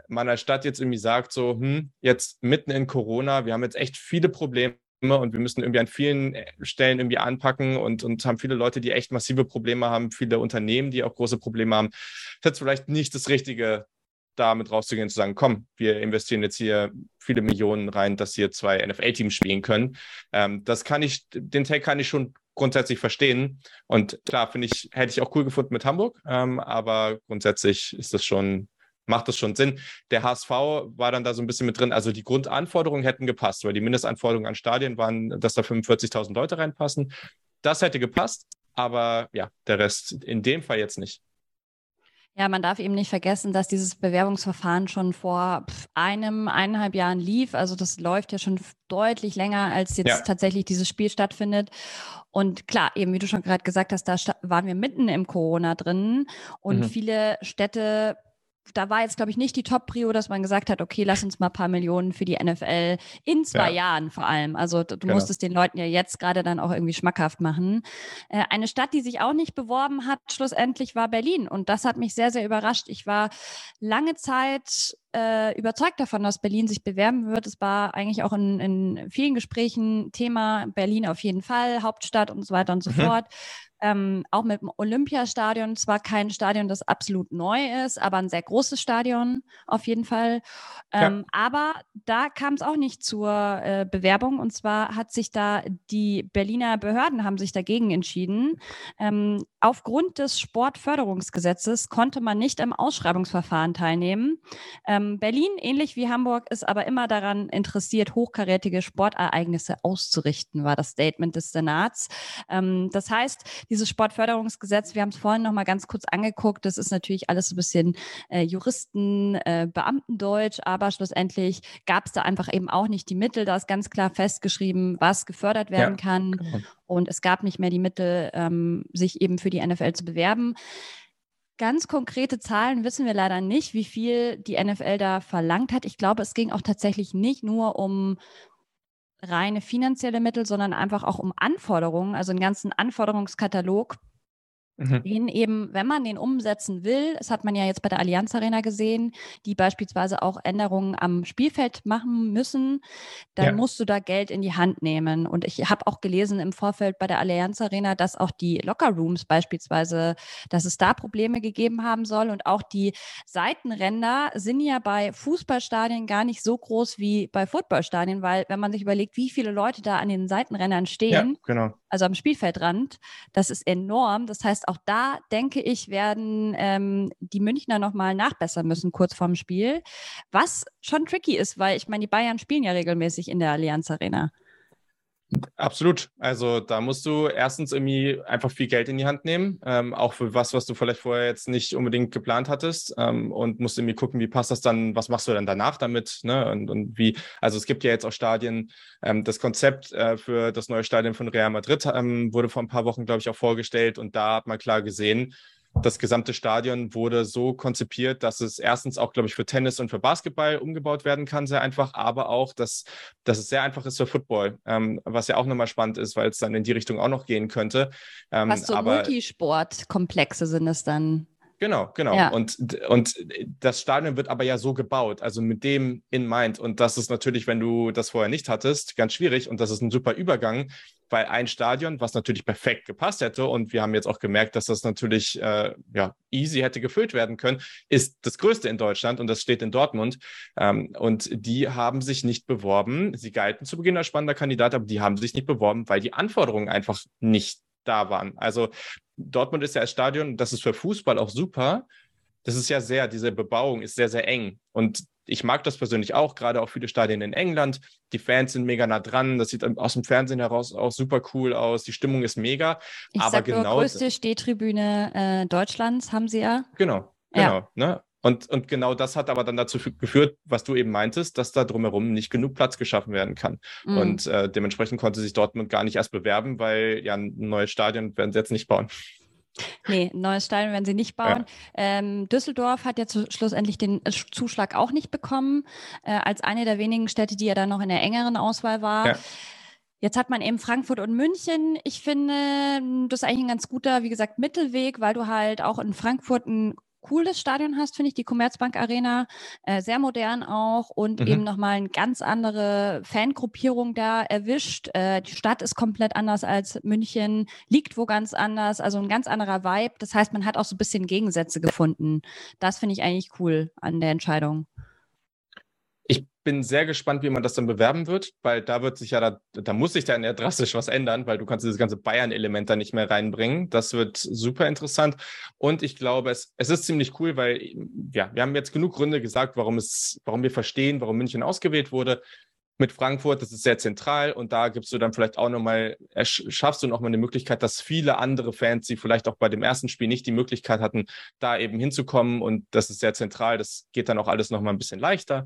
man als Stadt jetzt irgendwie sagt, so, hm, jetzt mitten in Corona, wir haben jetzt echt viele Probleme und wir müssen irgendwie an vielen äh, Stellen irgendwie anpacken und, und haben viele Leute, die echt massive Probleme haben, viele Unternehmen, die auch große Probleme haben. Das ist vielleicht nicht das Richtige, damit rauszugehen und zu sagen, komm, wir investieren jetzt hier viele Millionen rein, dass hier zwei NFL-Teams spielen können. Ähm, das kann ich, den Tag kann ich schon grundsätzlich verstehen. Und klar, finde ich, hätte ich auch cool gefunden mit Hamburg, ähm, aber grundsätzlich ist das schon, macht das schon Sinn. Der HSV war dann da so ein bisschen mit drin. Also die Grundanforderungen hätten gepasst, weil die Mindestanforderungen an Stadien waren, dass da 45.000 Leute reinpassen. Das hätte gepasst, aber ja, der Rest in dem Fall jetzt nicht. Ja, man darf eben nicht vergessen, dass dieses Bewerbungsverfahren schon vor einem, eineinhalb Jahren lief. Also das läuft ja schon deutlich länger, als jetzt ja. tatsächlich dieses Spiel stattfindet. Und klar, eben wie du schon gerade gesagt hast, da waren wir mitten im Corona drin und mhm. viele Städte da war jetzt, glaube ich, nicht die Top-Prio, dass man gesagt hat, okay, lass uns mal ein paar Millionen für die NFL in zwei ja. Jahren vor allem. Also du genau. musst es den Leuten ja jetzt gerade dann auch irgendwie schmackhaft machen. Äh, eine Stadt, die sich auch nicht beworben hat, schlussendlich war Berlin. Und das hat mich sehr, sehr überrascht. Ich war lange Zeit äh, überzeugt davon, dass Berlin sich bewerben wird. Es war eigentlich auch in, in vielen Gesprächen Thema Berlin auf jeden Fall, Hauptstadt und so weiter und so mhm. fort ähm, auch mit dem Olympiastadion, zwar kein Stadion, das absolut neu ist, aber ein sehr großes Stadion auf jeden Fall. Ähm, ja. Aber da kam es auch nicht zur äh, Bewerbung und zwar hat sich da die Berliner Behörden haben sich dagegen entschieden. Ähm, aufgrund des Sportförderungsgesetzes konnte man nicht im Ausschreibungsverfahren teilnehmen. Ähm, Berlin, ähnlich wie Hamburg, ist aber immer daran interessiert, hochkarätige Sportereignisse auszurichten, war das Statement des Senats. Ähm, das heißt, dieses Sportförderungsgesetz, wir haben es vorhin noch mal ganz kurz angeguckt, das ist natürlich alles so ein bisschen äh, Juristen, äh, Beamtendeutsch, aber schlussendlich gab es da einfach eben auch nicht die Mittel. Da ist ganz klar festgeschrieben, was gefördert werden ja, kann. Genau. Und es gab nicht mehr die Mittel, ähm, sich eben für die NFL zu bewerben. Ganz konkrete Zahlen wissen wir leider nicht, wie viel die NFL da verlangt hat. Ich glaube, es ging auch tatsächlich nicht nur um reine finanzielle Mittel, sondern einfach auch um Anforderungen, also einen ganzen Anforderungskatalog, Mhm. Den eben, wenn man den umsetzen will, das hat man ja jetzt bei der Allianz Arena gesehen, die beispielsweise auch Änderungen am Spielfeld machen müssen, dann ja. musst du da Geld in die Hand nehmen. Und ich habe auch gelesen im Vorfeld bei der Allianz Arena, dass auch die Lockerrooms beispielsweise, dass es da Probleme gegeben haben soll. Und auch die Seitenränder sind ja bei Fußballstadien gar nicht so groß wie bei Footballstadien, weil wenn man sich überlegt, wie viele Leute da an den Seitenrändern stehen, ja, genau. Also am Spielfeldrand, das ist enorm. Das heißt, auch da denke ich, werden ähm, die Münchner nochmal nachbessern müssen kurz vorm Spiel. Was schon tricky ist, weil ich meine, die Bayern spielen ja regelmäßig in der Allianz Arena. Absolut. Also da musst du erstens irgendwie einfach viel Geld in die Hand nehmen, ähm, auch für was, was du vielleicht vorher jetzt nicht unbedingt geplant hattest ähm, und musst irgendwie gucken, wie passt das dann, was machst du dann danach damit, ne? Und, und wie, also es gibt ja jetzt auch Stadien, ähm, das Konzept äh, für das neue Stadion von Real Madrid ähm, wurde vor ein paar Wochen, glaube ich, auch vorgestellt und da hat man klar gesehen, das gesamte Stadion wurde so konzipiert, dass es erstens auch, glaube ich, für Tennis und für Basketball umgebaut werden kann, sehr einfach, aber auch, dass, dass es sehr einfach ist für Football, ähm, was ja auch nochmal spannend ist, weil es dann in die Richtung auch noch gehen könnte. Ähm, was so Multisportkomplexe sind es dann? Genau, genau. Ja. Und, und das Stadion wird aber ja so gebaut, also mit dem in mind. Und das ist natürlich, wenn du das vorher nicht hattest, ganz schwierig. Und das ist ein super Übergang, weil ein Stadion, was natürlich perfekt gepasst hätte, und wir haben jetzt auch gemerkt, dass das natürlich äh, ja, easy hätte gefüllt werden können, ist das größte in Deutschland und das steht in Dortmund. Ähm, und die haben sich nicht beworben. Sie galten zu Beginn als spannender Kandidat, aber die haben sich nicht beworben, weil die Anforderungen einfach nicht da waren. Also Dortmund ist ja als Stadion, das ist für Fußball auch super. Das ist ja sehr, diese Bebauung ist sehr, sehr eng. Und ich mag das persönlich auch, gerade auch viele Stadien in England. Die Fans sind mega nah dran. Das sieht aus dem Fernsehen heraus auch super cool aus. Die Stimmung ist mega. Ich aber sag genau. Die größte Stehtribüne äh, Deutschlands haben sie ja. Genau, genau. Ja. Ne? Und, und genau das hat aber dann dazu geführt, was du eben meintest, dass da drumherum nicht genug Platz geschaffen werden kann. Mhm. Und äh, dementsprechend konnte sich Dortmund gar nicht erst bewerben, weil ja ein neues Stadion werden sie jetzt nicht bauen. Nee, ein neues Stadion werden sie nicht bauen. Ja. Ähm, Düsseldorf hat ja zu, schlussendlich den äh, Zuschlag auch nicht bekommen, äh, als eine der wenigen Städte, die ja dann noch in der engeren Auswahl war. Ja. Jetzt hat man eben Frankfurt und München. Ich finde, das ist eigentlich ein ganz guter, wie gesagt, Mittelweg, weil du halt auch in Frankfurt ein cooles Stadion hast, finde ich, die Commerzbank Arena, äh, sehr modern auch und mhm. eben nochmal eine ganz andere Fangruppierung da erwischt. Äh, die Stadt ist komplett anders als München, liegt wo ganz anders, also ein ganz anderer Vibe. Das heißt, man hat auch so ein bisschen Gegensätze gefunden. Das finde ich eigentlich cool an der Entscheidung bin sehr gespannt, wie man das dann bewerben wird, weil da wird sich ja, da, da muss sich dann ja drastisch was ändern, weil du kannst dieses ganze Bayern-Element da nicht mehr reinbringen. Das wird super interessant. Und ich glaube, es, es ist ziemlich cool, weil, ja, wir haben jetzt genug Gründe gesagt, warum es, warum wir verstehen, warum München ausgewählt wurde. Mit Frankfurt, das ist sehr zentral und da gibst du dann vielleicht auch nochmal, schaffst du nochmal eine Möglichkeit, dass viele andere Fans, die vielleicht auch bei dem ersten Spiel nicht die Möglichkeit hatten, da eben hinzukommen und das ist sehr zentral. Das geht dann auch alles nochmal ein bisschen leichter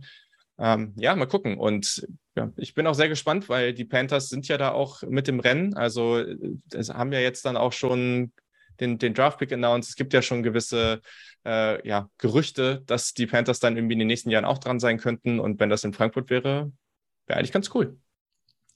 ähm, ja, mal gucken. Und ja, ich bin auch sehr gespannt, weil die Panthers sind ja da auch mit dem Rennen. Also haben ja jetzt dann auch schon den, den Draft-Pick announced. Es gibt ja schon gewisse äh, ja, Gerüchte, dass die Panthers dann irgendwie in den nächsten Jahren auch dran sein könnten. Und wenn das in Frankfurt wäre, wäre eigentlich ganz cool.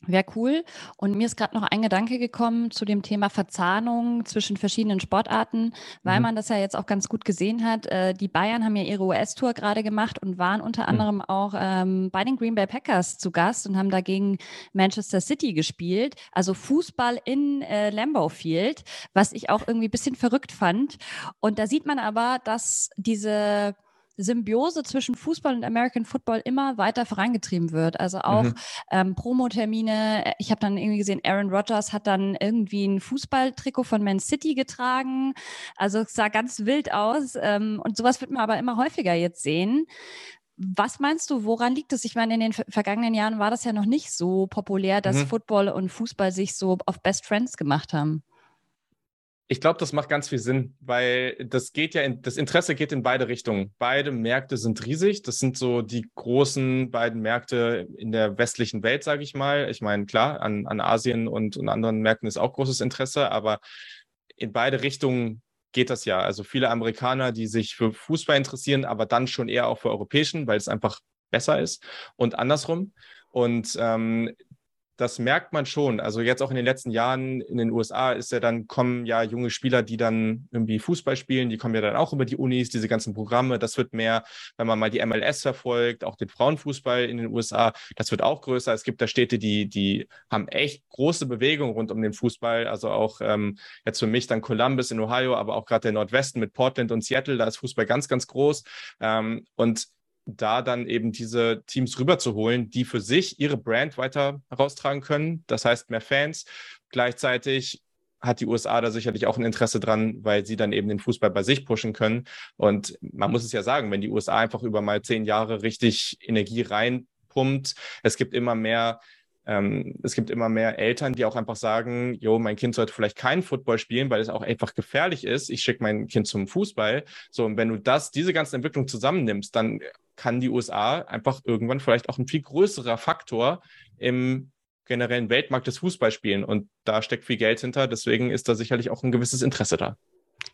Wäre cool. Und mir ist gerade noch ein Gedanke gekommen zu dem Thema Verzahnung zwischen verschiedenen Sportarten, weil mhm. man das ja jetzt auch ganz gut gesehen hat. Äh, die Bayern haben ja ihre US-Tour gerade gemacht und waren unter mhm. anderem auch ähm, bei den Green Bay Packers zu Gast und haben dagegen Manchester City gespielt. Also Fußball in äh, Lambeau Field, was ich auch irgendwie ein bisschen verrückt fand. Und da sieht man aber, dass diese Symbiose zwischen Fußball und American Football immer weiter vorangetrieben wird. Also auch mhm. ähm, Promotermine. Ich habe dann irgendwie gesehen, Aaron Rodgers hat dann irgendwie ein Fußballtrikot von Man City getragen. Also es sah ganz wild aus. Ähm, und sowas wird man aber immer häufiger jetzt sehen. Was meinst du, woran liegt es? Ich meine, in den vergangenen Jahren war das ja noch nicht so populär, dass mhm. Football und Fußball sich so auf Best Friends gemacht haben. Ich glaube, das macht ganz viel Sinn, weil das geht ja in, das Interesse geht in beide Richtungen. Beide Märkte sind riesig. Das sind so die großen beiden Märkte in der westlichen Welt, sage ich mal. Ich meine, klar, an, an Asien und, und anderen Märkten ist auch großes Interesse, aber in beide Richtungen geht das ja. Also viele Amerikaner, die sich für Fußball interessieren, aber dann schon eher auch für europäischen, weil es einfach besser ist und andersrum. Und ähm, das merkt man schon. Also jetzt auch in den letzten Jahren in den USA ist ja dann, kommen ja junge Spieler, die dann irgendwie Fußball spielen, die kommen ja dann auch über die Unis, diese ganzen Programme. Das wird mehr, wenn man mal die MLS verfolgt, auch den Frauenfußball in den USA, das wird auch größer. Es gibt da Städte, die, die haben echt große Bewegung rund um den Fußball. Also auch ähm, jetzt für mich dann Columbus in Ohio, aber auch gerade der Nordwesten mit Portland und Seattle, da ist Fußball ganz, ganz groß. Ähm, und da dann eben diese Teams rüberzuholen, die für sich ihre Brand weiter heraustragen können. Das heißt mehr Fans. Gleichzeitig hat die USA da sicherlich auch ein Interesse dran, weil sie dann eben den Fußball bei sich pushen können. Und man muss es ja sagen, wenn die USA einfach über mal zehn Jahre richtig Energie reinpumpt, es gibt immer mehr ähm, es gibt immer mehr Eltern, die auch einfach sagen, jo, mein Kind sollte vielleicht keinen Football spielen, weil es auch einfach gefährlich ist. Ich schicke mein Kind zum Fußball. So, und wenn du das, diese ganzen Entwicklungen zusammennimmst, dann kann die USA einfach irgendwann vielleicht auch ein viel größerer Faktor im generellen Weltmarkt des Fußballs spielen. Und da steckt viel Geld hinter. Deswegen ist da sicherlich auch ein gewisses Interesse da.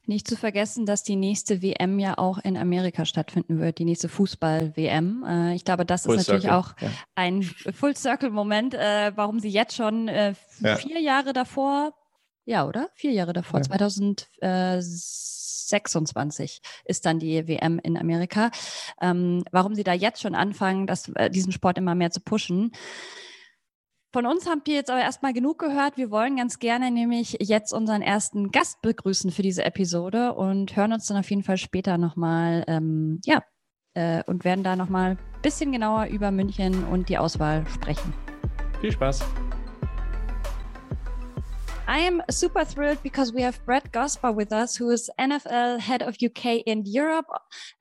Nicht zu vergessen, dass die nächste WM ja auch in Amerika stattfinden wird, die nächste Fußball-WM. Äh, ich glaube, das Full ist natürlich Circle, auch ja. ein Full-Circle-Moment, äh, warum sie jetzt schon äh, vier ja. Jahre davor, ja, oder? Vier Jahre davor, ja. 2000. 2026 ist dann die WM in Amerika. Ähm, warum Sie da jetzt schon anfangen, das, diesen Sport immer mehr zu pushen? Von uns habt ihr jetzt aber erstmal genug gehört. Wir wollen ganz gerne nämlich jetzt unseren ersten Gast begrüßen für diese Episode und hören uns dann auf jeden Fall später nochmal, ähm, ja, äh, und werden da nochmal ein bisschen genauer über München und die Auswahl sprechen. Viel Spaß. I am super thrilled because we have Brett Gosper with us, who is NFL head of UK and Europe.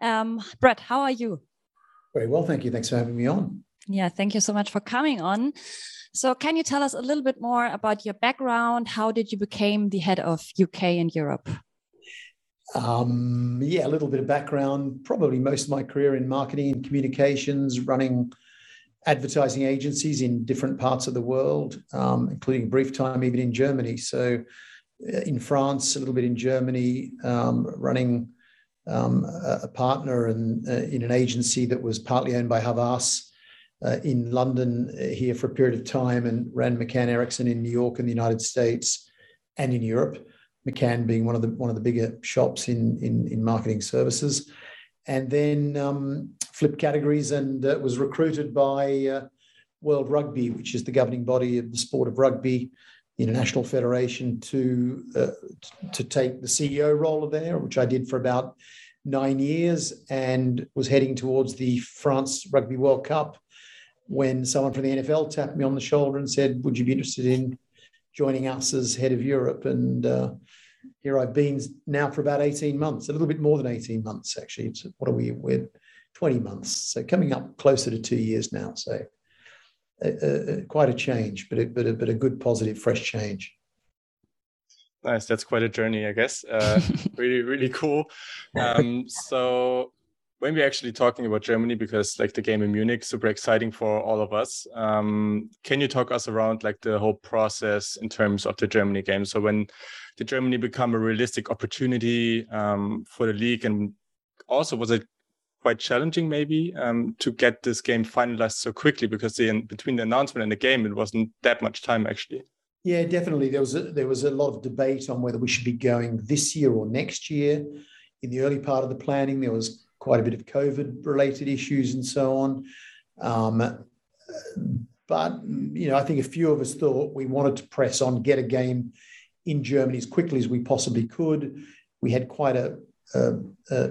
Um, Brett, how are you? Very well, thank you. Thanks for having me on. Yeah, thank you so much for coming on. So, can you tell us a little bit more about your background? How did you become the head of UK and Europe? Um, yeah, a little bit of background. Probably most of my career in marketing and communications, running advertising agencies in different parts of the world, um, including a brief time even in Germany. So, uh, in France, a little bit in Germany, um, running um, a, partner and uh, in an agency that was partly owned by Havas uh, in London uh, here for a period of time, and ran McCann Erickson in New York in the United States and in Europe. McCann being one of the one of the bigger shops in in, in marketing services and then um, flipped categories and uh, was recruited by uh, World Rugby, which is the governing body of the sport of rugby, the International Federation, to uh, to take the CEO role there, which I did for about nine years, and was heading towards the France Rugby World Cup when someone from the NFL tapped me on the shoulder and said, "Would you be interested in joining us as head of Europe?" and uh, here I've been now for about 18 months, a little bit more than 18 months, actually. It's, what are we? We're 20 months. So coming up closer to two years now. So uh, uh, quite a change, but a, but, a, but a good, positive, fresh change. Nice. That's quite a journey, I guess. Uh, really, really cool. Um, so when we're actually talking about Germany, because like the game in Munich, super exciting for all of us. Um, can you talk us around like the whole process in terms of the Germany game? So when did Germany become a realistic opportunity um, for the league, and also was it quite challenging maybe um, to get this game finalized so quickly because the, in, between the announcement and the game it wasn't that much time actually. Yeah, definitely. There was a, there was a lot of debate on whether we should be going this year or next year. In the early part of the planning, there was quite a bit of COVID related issues and so on. Um, but you know, I think a few of us thought we wanted to press on, get a game in Germany as quickly as we possibly could. We had quite a, a, a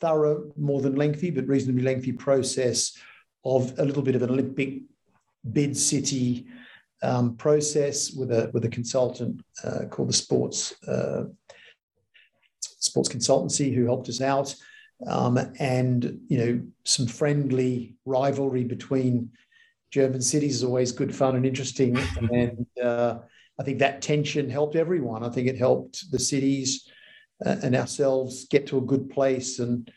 thorough, more than lengthy, but reasonably lengthy process of a little bit of an Olympic bid city um, process with a with a consultant uh, called the Sports uh, Sports Consultancy who helped us out um, and you know some friendly rivalry between German cities is always good fun and interesting. and uh, I think that tension helped everyone. I think it helped the cities uh, and ourselves get to a good place and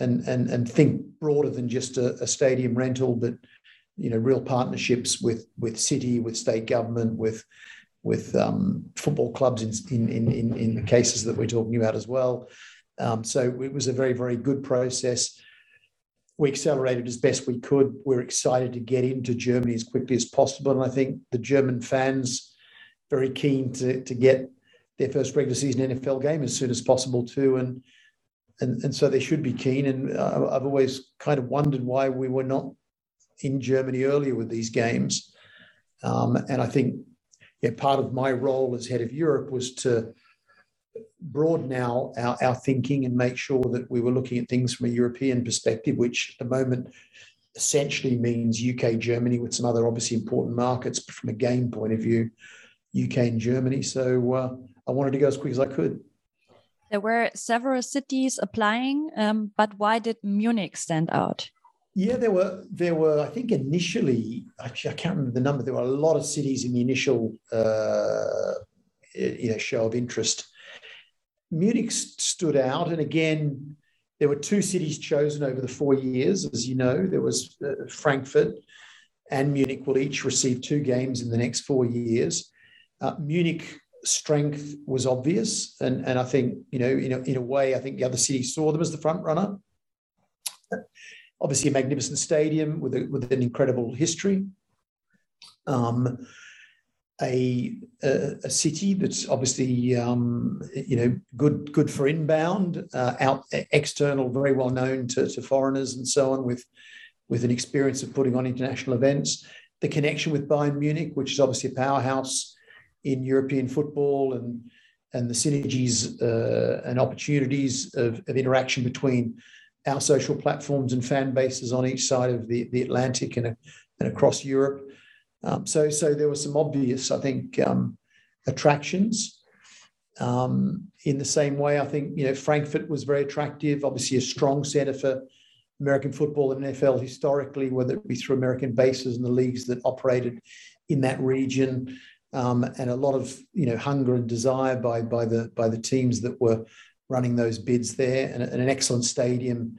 and and and think broader than just a, a stadium rental, but you know real partnerships with with city, with state government, with with um, football clubs in, in in in the cases that we're talking about as well. Um, so it was a very, very good process. We accelerated as best we could. We're excited to get into Germany as quickly as possible. And I think the German fans very keen to, to get their first regular season NFL game as soon as possible too. And and, and so they should be keen. And I've always kind of wondered why we were not in Germany earlier with these games. Um, and I think yeah, part of my role as head of Europe was to broaden our, our, our thinking and make sure that we were looking at things from a European perspective, which at the moment essentially means UK, Germany, with some other obviously important markets, but from a game point of view, UK and Germany. So uh, I wanted to go as quick as I could. There were several cities applying, um, but why did Munich stand out? Yeah, there were. There were. I think initially, actually, I can't remember the number. There were a lot of cities in the initial, uh, you know, show of interest. Munich stood out. And again, there were two cities chosen over the four years, as you know. There was uh, Frankfurt and Munich will each receive two games in the next four years. Uh, Munich strength was obvious, and, and I think you know in a, in a way I think the other cities saw them as the front runner. Obviously, a magnificent stadium with a, with an incredible history. Um, a, a, a city that's obviously um, you know good good for inbound, uh, out external, very well known to, to foreigners and so on, with with an experience of putting on international events. The connection with Bayern Munich, which is obviously a powerhouse in European football, and and the synergies uh, and opportunities of, of interaction between our social platforms and fan bases on each side of the, the Atlantic and, and across Europe. Um, so, so there were some obvious, I think, um, attractions. Um, in the same way, I think you know Frankfurt was very attractive. Obviously, a strong centre for American football and NFL historically, whether it be through American bases and the leagues that operated in that region, um, and a lot of you know hunger and desire by by the by the teams that were running those bids there, and, and an excellent stadium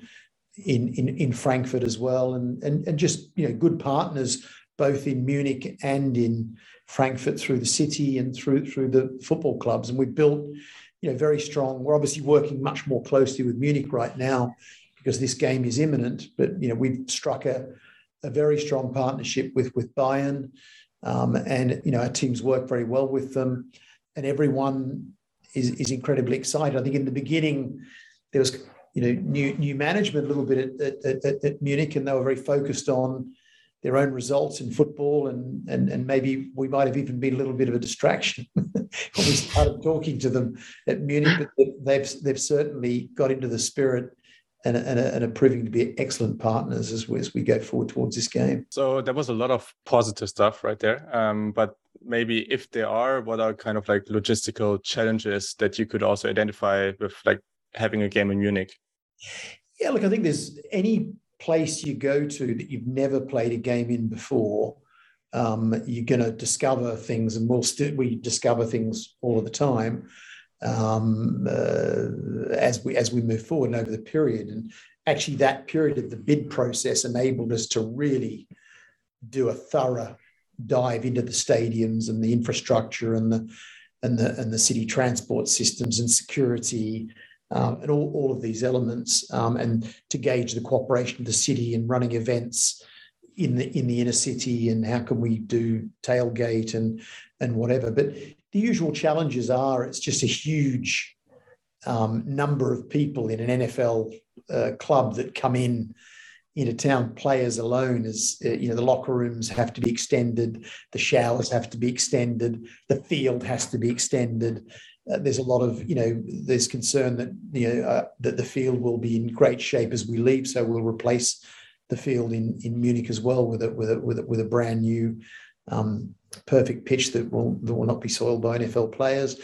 in, in in Frankfurt as well, and and and just you know good partners both in Munich and in Frankfurt through the city and through through the football clubs. And we've built, you know, very strong. We're obviously working much more closely with Munich right now because this game is imminent. But you know, we've struck a, a very strong partnership with with Bayern, um, and you know, our teams work very well with them, and everyone is is incredibly excited. I think in the beginning there was you know new new management a little bit at, at, at, at Munich, and they were very focused on their own results in football, and and and maybe we might have even been a little bit of a distraction when we started talking to them at Munich. But they've they've certainly got into the spirit and, and, and, are proving to be excellent partners as we, as we go forward towards this game. So there was a lot of positive stuff right there. Um, but maybe if there are, what are kind of like logistical challenges that you could also identify with like having a game in Munich? Yeah, look, I think there's any place you go to that you've never played a game in before, um, you're going to discover things, and we'll st- we discover things all of the time um, uh, as we as we move forward and over the period. And actually, that period of the bid process enabled us to really do a thorough dive into the stadiums and the infrastructure and the and the and the city transport systems and security um, and all, all of these elements, um, and to gauge the cooperation of the city in running events in the in the inner city, and how can we do tailgate and and whatever. But the usual challenges are it's just a huge um, number of people in an NFL uh, club that come in into town players alone as uh, you know the locker rooms have to be extended the showers have to be extended the field has to be extended uh, there's a lot of you know there's concern that you know uh, that the field will be in great shape as we leave, so we'll replace the field in in Munich as well with a with a with a, with a brand new um, perfect pitch that will that will not be soiled by NFL players.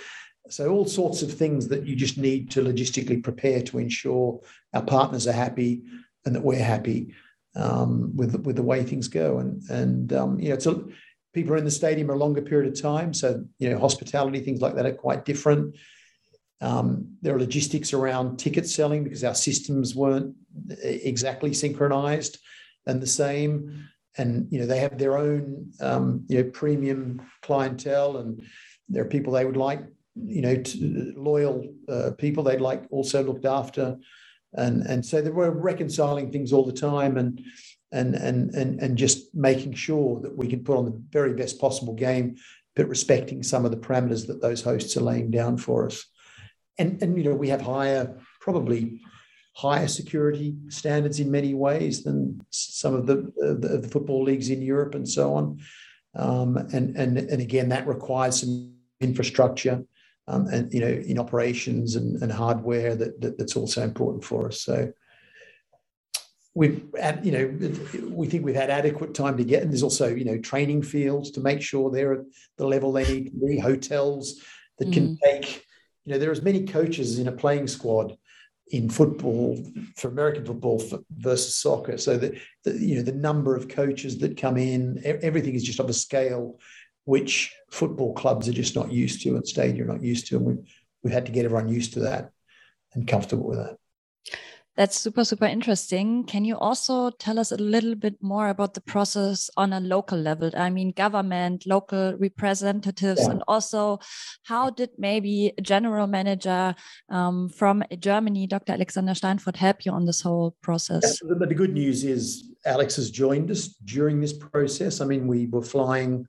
So all sorts of things that you just need to logistically prepare to ensure our partners are happy and that we're happy um, with with the way things go. And and um, you know it's a people are in the stadium a longer period of time. So, you know, hospitality, things like that are quite different. Um, there are logistics around ticket selling because our systems weren't exactly synchronized and the same. And, you know, they have their own, um, you know, premium clientele and there are people they would like, you know, to, loyal uh, people they'd like also looked after. And, and so they were reconciling things all the time. And, and and and and just making sure that we can put on the very best possible game, but respecting some of the parameters that those hosts are laying down for us. And and you know we have higher probably higher security standards in many ways than some of the, the, the football leagues in Europe and so on. Um, and and and again that requires some infrastructure. Um, and you know in operations and, and hardware that, that that's also important for us so we've you know we think we've had adequate time to get and there's also you know training fields to make sure they're at the level they need to be hotels that can mm. take you know there are as many coaches in a playing squad in football for American football versus soccer so that the, you know the number of coaches that come in everything is just of a scale which football clubs are just not used to and are not used to and we've, we've had to get everyone used to that and comfortable with that that's super, super interesting. Can you also tell us a little bit more about the process on a local level? I mean, government, local representatives, yeah. and also how did maybe a general manager um, from Germany, Dr. Alexander Steinfurt, help you on this whole process? Yeah, the, the good news is Alex has joined us during this process. I mean, we were flying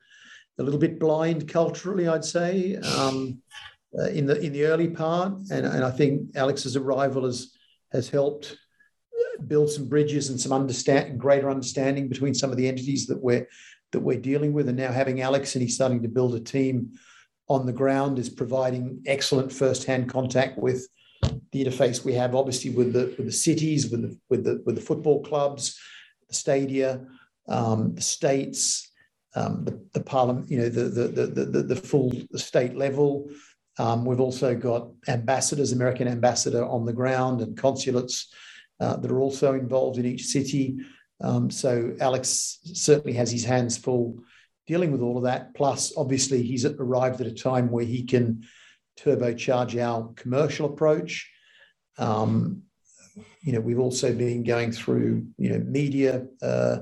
a little bit blind culturally, I'd say, um, uh, in the in the early part, and, and I think Alex's arrival has has helped build some bridges and some understand greater understanding between some of the entities that we're that we're dealing with, and now having Alex and he's starting to build a team on the ground is providing excellent first-hand contact with the interface we have, obviously with the with the cities, with the with the with the football clubs, the stadia, um, the states, um, the, the parliament, you know, the the the the, the full state level. Um, we've also got ambassadors, American ambassador on the ground, and consulates uh, that are also involved in each city. Um, so Alex certainly has his hands full dealing with all of that. Plus, obviously, he's arrived at a time where he can turbocharge our commercial approach. Um, you know, we've also been going through you know media uh,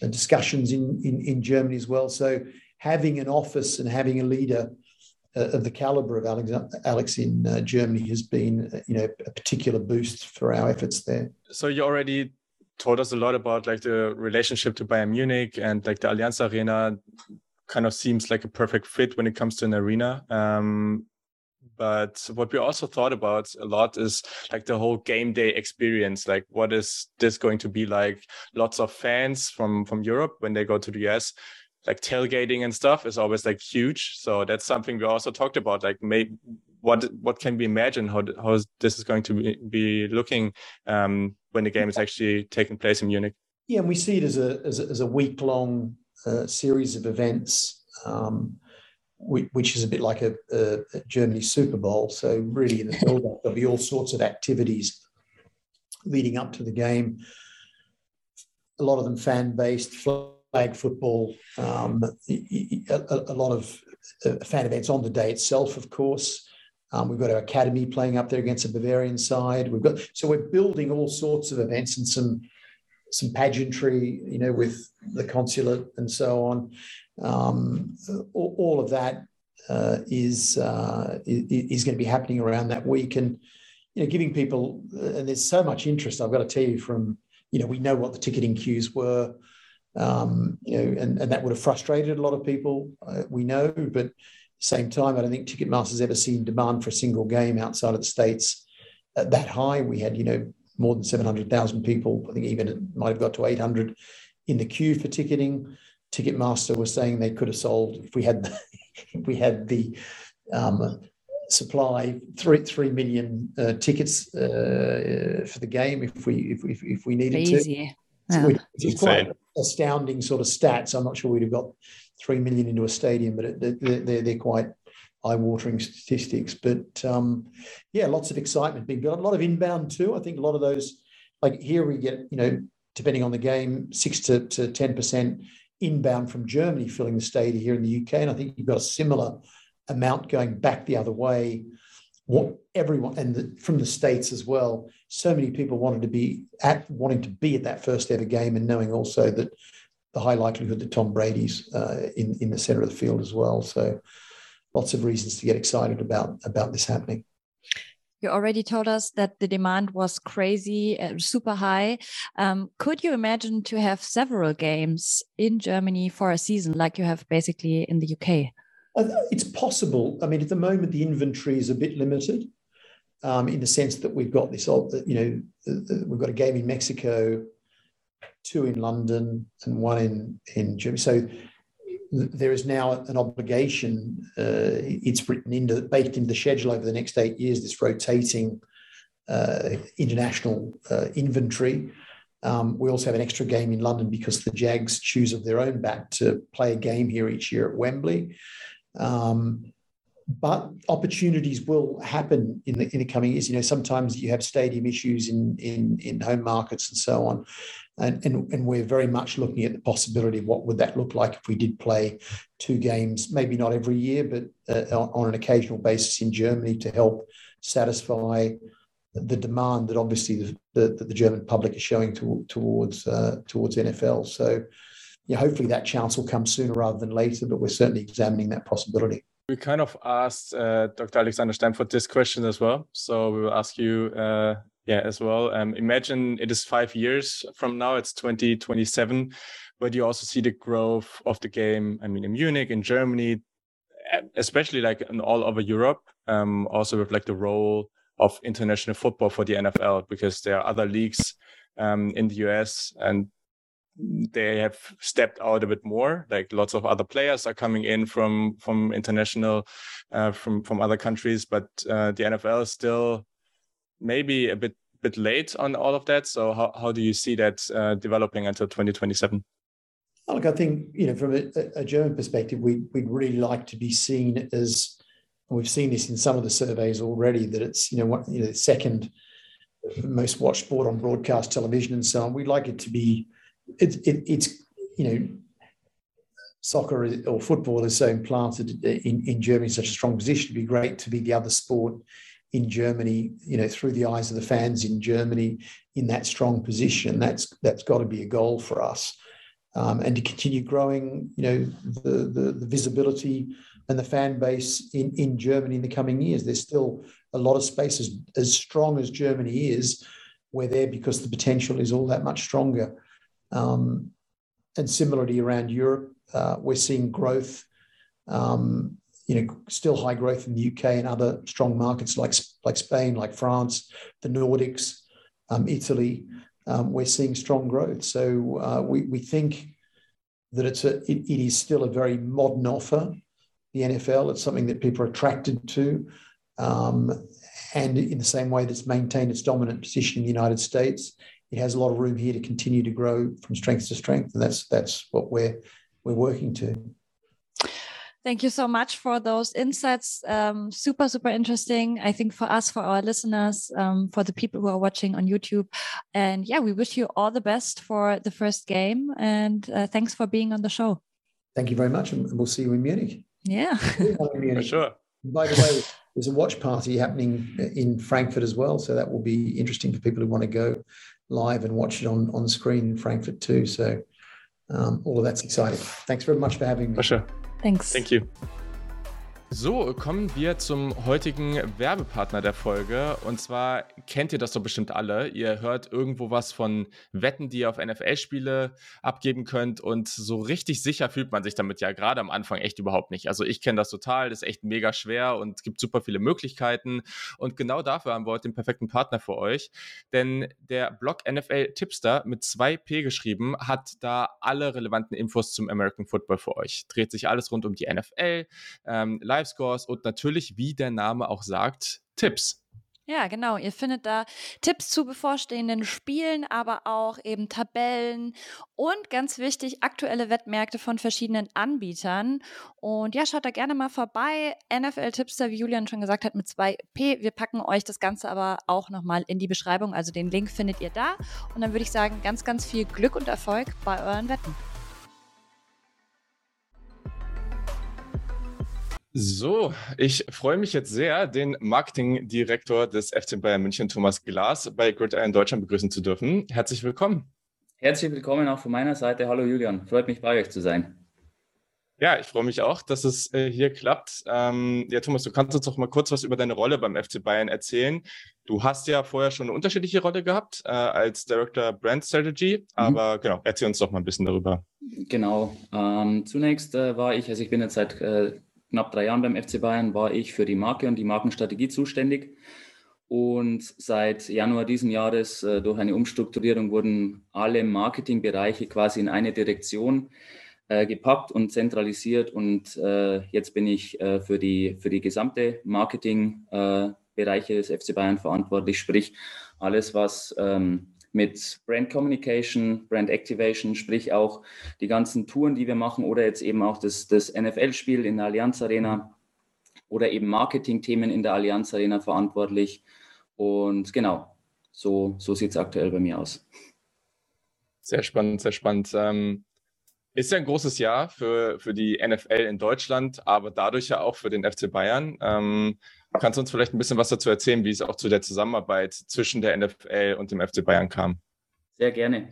discussions in, in in Germany as well. So having an office and having a leader of the caliber of Alex, Alex in uh, Germany has been, uh, you know, a particular boost for our efforts there. So you already told us a lot about like the relationship to Bayern Munich and like the Allianz Arena kind of seems like a perfect fit when it comes to an arena. Um, but what we also thought about a lot is like the whole game day experience like what is this going to be like lots of fans from from europe when they go to the us like tailgating and stuff is always like huge so that's something we also talked about like maybe what what can we imagine how how this is going to be, be looking um, when the game is actually taking place in munich yeah and we see it as a as a, as a week long uh, series of events um, which is a bit like a, a, Germany Super Bowl. So really, in the build-up, there'll be all sorts of activities leading up to the game. A lot of them fan-based, flag football, um, a, a, lot of uh, fan events on the day itself, of course. Um, we've got our academy playing up there against the Bavarian side. We've got so we're building all sorts of events and some some pageantry, you know, with the consulate and so on. Um, all, all, of that uh, is, uh, is going to be happening around that week, and you know, giving people and there's so much interest. I've got to tell you, from you know, we know what the ticketing queues were, um, you know, and, and that would have frustrated a lot of people. Uh, we know, but at the same time, I don't think Ticketmaster's ever seen demand for a single game outside of the states that high. We had, you know, more than 700,000 people. I think even it might have got to 800 in the queue for ticketing. Ticketmaster was saying they could have sold if we had the, if we had the um, supply three three million uh, tickets uh, for the game if we if if, if we needed Crazy. to. Which is quite astounding sort of stats. I'm not sure we'd have got three million into a stadium, but it, they're, they're quite eye-watering statistics. But um, yeah, lots of excitement being built. A lot of inbound too. I think a lot of those, like here, we get you know, depending on the game, six to to ten percent inbound from Germany filling the stadium here in the UK, and I think you've got a similar amount going back the other way. What everyone and the, from the states as well. So many people wanted to be at wanting to be at that first ever game, and knowing also that the high likelihood that Tom Brady's uh, in in the center of the field as well. So lots of reasons to get excited about about this happening. You already told us that the demand was crazy, uh, super high. Um, could you imagine to have several games in Germany for a season, like you have basically in the UK? It's possible. I mean, at the moment, the inventory is a bit limited um, in the sense that we've got this, you know, we've got a game in Mexico, two in London, and one in in Germany. So there is now an obligation. Uh, it's written into baked into the schedule over the next eight years. This rotating uh, international uh, inventory. Um, we also have an extra game in London because the Jags choose of their own bat to play a game here each year at Wembley. Um, but opportunities will happen in the in the coming years. You know, sometimes you have stadium issues in in in home markets and so on, and, and, and we're very much looking at the possibility of what would that look like if we did play two games, maybe not every year, but uh, on an occasional basis in Germany to help satisfy the demand that obviously the, the, the German public is showing to, towards uh, towards NFL. So, yeah, hopefully that chance will come sooner rather than later, but we're certainly examining that possibility. We kind of asked uh, Dr. Alexander Stamford this question as well. So we will ask you uh, yeah as well um, imagine it is five years from now it's 2027 where do you also see the growth of the game? I mean, in Munich, in Germany, especially like in all over Europe, um, also with like the role of international football for the NFL, because there are other leagues um, in the US and they have stepped out a bit more. Like lots of other players are coming in from from international, uh, from from other countries, but uh, the NFL is still maybe a bit bit late on all of that. So how how do you see that uh, developing until 2027? Look, I think you know from a, a German perspective, we we'd really like to be seen as and we've seen this in some of the surveys already that it's you know what you know second most watched sport on broadcast television and so on. We'd like it to be it's it, it's you know soccer or football is so implanted in, in Germany such a strong position. It'd be great to be the other sport in Germany, you know, through the eyes of the fans in Germany in that strong position. That's that's got to be a goal for us. Um, and to continue growing, you know, the, the, the visibility and the fan base in, in Germany in the coming years. There's still a lot of spaces as strong as Germany is. We're there because the potential is all that much stronger. Um, and similarly around Europe, uh, we're seeing growth, um, you know, still high growth in the UK and other strong markets like, like Spain, like France, the Nordics, um, Italy. Um, we're seeing strong growth. So uh, we, we think that it's a, it, it is still a very modern offer, the NFL. It's something that people are attracted to. Um, and in the same way that's maintained its dominant position in the United States, it has a lot of room here to continue to grow from strength to strength, and that's that's what we're we're working to. Thank you so much for those insights. Um, super, super interesting. I think for us, for our listeners, um, for the people who are watching on YouTube. And yeah, we wish you all the best for the first game. And uh, thanks for being on the show. Thank you very much. And we'll see you in Munich. Yeah. Munich. For sure. By the way, there's a watch party happening in Frankfurt as well. So that will be interesting for people who want to go live and watch it on, on screen in Frankfurt too. So um, all of that's exciting. Thanks very much for having me. For sure. Thanks. Thank you. So, kommen wir zum heutigen Werbepartner der Folge. Und zwar kennt ihr das doch bestimmt alle. Ihr hört irgendwo was von Wetten, die ihr auf NFL-Spiele abgeben könnt. Und so richtig sicher fühlt man sich damit ja gerade am Anfang echt überhaupt nicht. Also ich kenne das total. Das ist echt mega schwer und gibt super viele Möglichkeiten. Und genau dafür haben wir heute den perfekten Partner für euch. Denn der Blog NFL Tipster mit 2P geschrieben hat da alle relevanten Infos zum American Football für euch. Dreht sich alles rund um die NFL, ähm, Live-Scores und natürlich, wie der Name auch sagt, Tipps. Ja, genau. Ihr findet da Tipps zu bevorstehenden Spielen, aber auch eben Tabellen und ganz wichtig, aktuelle Wettmärkte von verschiedenen Anbietern. Und ja, schaut da gerne mal vorbei. NFL-Tipster, wie Julian schon gesagt hat, mit 2P. Wir packen euch das Ganze aber auch nochmal in die Beschreibung. Also den Link findet ihr da. Und dann würde ich sagen, ganz, ganz viel Glück und Erfolg bei euren Wetten. So, ich freue mich jetzt sehr, den Marketingdirektor des FC Bayern München, Thomas Glas, bei Gridiron Deutschland begrüßen zu dürfen. Herzlich willkommen. Herzlich willkommen auch von meiner Seite. Hallo Julian, freut mich bei euch zu sein. Ja, ich freue mich auch, dass es äh, hier klappt. Ähm, ja, Thomas, du kannst uns doch mal kurz was über deine Rolle beim FC Bayern erzählen. Du hast ja vorher schon eine unterschiedliche Rolle gehabt äh, als Director Brand Strategy, mhm. aber genau, erzähl uns doch mal ein bisschen darüber. Genau. Ähm, zunächst äh, war ich, also ich bin jetzt seit äh, knapp drei Jahren beim FC Bayern war ich für die Marke und die Markenstrategie zuständig. Und seit Januar diesen Jahres äh, durch eine Umstrukturierung wurden alle Marketingbereiche quasi in eine Direktion äh, gepackt und zentralisiert. Und äh, jetzt bin ich äh, für, die, für die gesamte Marketingbereiche des FC Bayern verantwortlich, sprich alles, was ähm, mit Brand Communication, Brand Activation, sprich auch die ganzen Touren, die wir machen oder jetzt eben auch das, das NFL-Spiel in der Allianz Arena oder eben Marketing-Themen in der Allianz Arena verantwortlich. Und genau, so, so sieht es aktuell bei mir aus. Sehr spannend, sehr spannend. Ähm, ist ja ein großes Jahr für, für die NFL in Deutschland, aber dadurch ja auch für den FC Bayern. Ähm, Kannst du uns vielleicht ein bisschen was dazu erzählen, wie es auch zu der Zusammenarbeit zwischen der NFL und dem FC Bayern kam? Sehr gerne.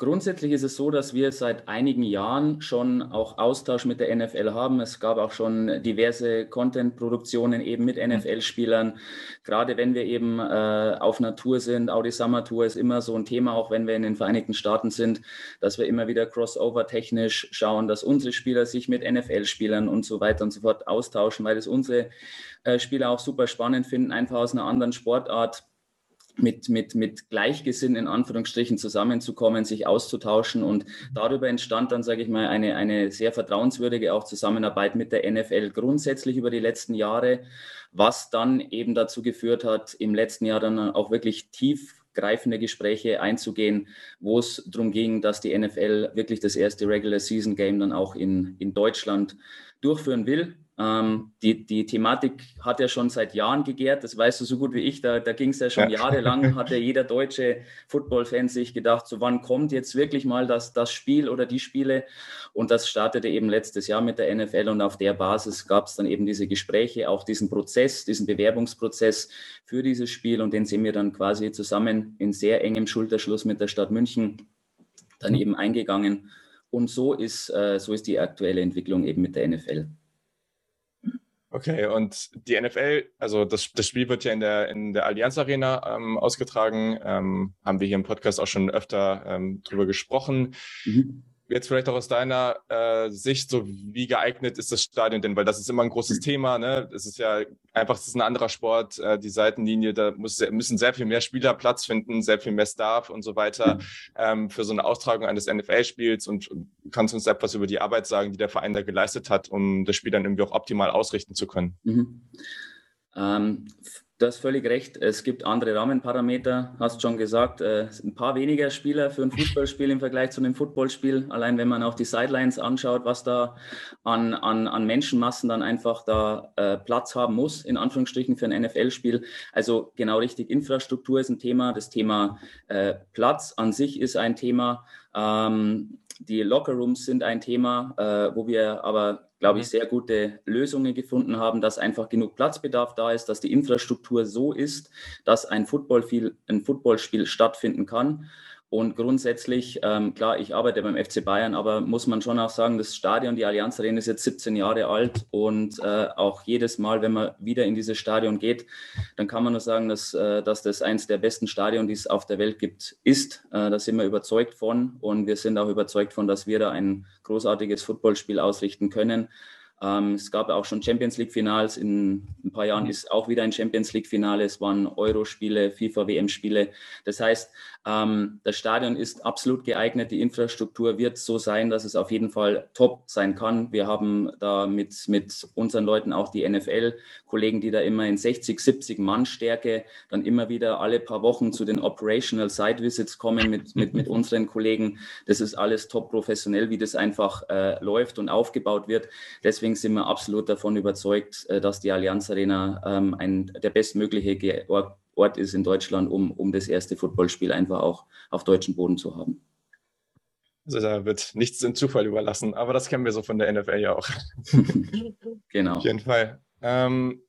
Grundsätzlich ist es so, dass wir seit einigen Jahren schon auch Austausch mit der NFL haben. Es gab auch schon diverse Content-Produktionen eben mit mhm. NFL-Spielern. Gerade wenn wir eben äh, auf einer Tour sind, Audi Summer Tour ist immer so ein Thema, auch wenn wir in den Vereinigten Staaten sind, dass wir immer wieder crossover-technisch schauen, dass unsere Spieler sich mit NFL-Spielern und so weiter und so fort austauschen, weil das unsere äh, Spieler auch super spannend finden, einfach aus einer anderen Sportart mit, mit, mit Gleichgesinnten in Anführungsstrichen zusammenzukommen, sich auszutauschen. Und darüber entstand dann, sage ich mal, eine, eine sehr vertrauenswürdige auch Zusammenarbeit mit der NFL grundsätzlich über die letzten Jahre, was dann eben dazu geführt hat, im letzten Jahr dann auch wirklich tiefgreifende Gespräche einzugehen, wo es darum ging, dass die NFL wirklich das erste Regular Season Game dann auch in, in Deutschland durchführen will. Ähm, die, die Thematik hat ja schon seit Jahren gegärt, das weißt du so gut wie ich. Da, da ging es ja schon ja. jahrelang, hat ja jeder deutsche Football-Fan sich gedacht, so wann kommt jetzt wirklich mal das, das Spiel oder die Spiele? Und das startete eben letztes Jahr mit der NFL und auf der Basis gab es dann eben diese Gespräche, auch diesen Prozess, diesen Bewerbungsprozess für dieses Spiel und den sind wir dann quasi zusammen in sehr engem Schulterschluss mit der Stadt München dann eben eingegangen. Und so ist, äh, so ist die aktuelle Entwicklung eben mit der NFL. Okay, und die NFL, also das, das Spiel wird ja in der, in der Allianz Arena ähm, ausgetragen. Ähm, haben wir hier im Podcast auch schon öfter ähm, drüber gesprochen. Mhm jetzt vielleicht auch aus deiner äh, Sicht, so wie geeignet ist das Stadion denn? Weil das ist immer ein großes Thema. Ne? Es ist ja einfach, es ist ein anderer Sport. Äh, die Seitenlinie, da muss, müssen sehr viel mehr Spieler Platz finden, sehr viel mehr Staff und so weiter ähm, für so eine Austragung eines NFL-Spiels. Und, und kannst du uns etwas über die Arbeit sagen, die der Verein da geleistet hat, um das Spiel dann irgendwie auch optimal ausrichten zu können? Mhm. Ähm, Du hast völlig recht. Es gibt andere Rahmenparameter, hast schon gesagt. Äh, ein paar weniger Spieler für ein Fußballspiel im Vergleich zu einem Footballspiel. Allein wenn man auch die Sidelines anschaut, was da an, an, an Menschenmassen dann einfach da äh, Platz haben muss, in Anführungsstrichen für ein NFL-Spiel. Also genau richtig, Infrastruktur ist ein Thema. Das Thema äh, Platz an sich ist ein Thema. Ähm, die Lockerrooms sind ein Thema, äh, wo wir aber glaube ich, mhm. sehr gute Lösungen gefunden haben, dass einfach genug Platzbedarf da ist, dass die Infrastruktur so ist, dass ein, Footballspiel, ein Footballspiel stattfinden kann. Und grundsätzlich, ähm, klar, ich arbeite beim FC Bayern, aber muss man schon auch sagen, das Stadion, die Allianz Arena ist jetzt 17 Jahre alt und äh, auch jedes Mal, wenn man wieder in dieses Stadion geht, dann kann man nur sagen, dass, äh, dass das eines der besten Stadien, die es auf der Welt gibt, ist. Äh, da sind wir überzeugt von und wir sind auch überzeugt von, dass wir da ein großartiges Footballspiel ausrichten können. Ähm, es gab auch schon Champions League-Finals. In ein paar Jahren mhm. ist auch wieder ein Champions League-Finale. Es waren Euro-Spiele, FIFA-WM-Spiele. Das heißt, ähm, das Stadion ist absolut geeignet. Die Infrastruktur wird so sein, dass es auf jeden Fall top sein kann. Wir haben da mit, mit unseren Leuten auch die NFL-Kollegen, die da immer in 60, 70 Mann Stärke dann immer wieder alle paar Wochen zu den Operational Site Visits kommen mit, mit, mit unseren Kollegen. Das ist alles top professionell, wie das einfach äh, läuft und aufgebaut wird. Deswegen sind wir absolut davon überzeugt, äh, dass die Allianz Arena ähm, ein, der bestmögliche Ort ist in Deutschland, um, um das erste Footballspiel einfach auch auf deutschem Boden zu haben. Also da wird nichts dem Zufall überlassen, aber das kennen wir so von der NFL ja auch. genau. Auf jeden Fall. Ähm,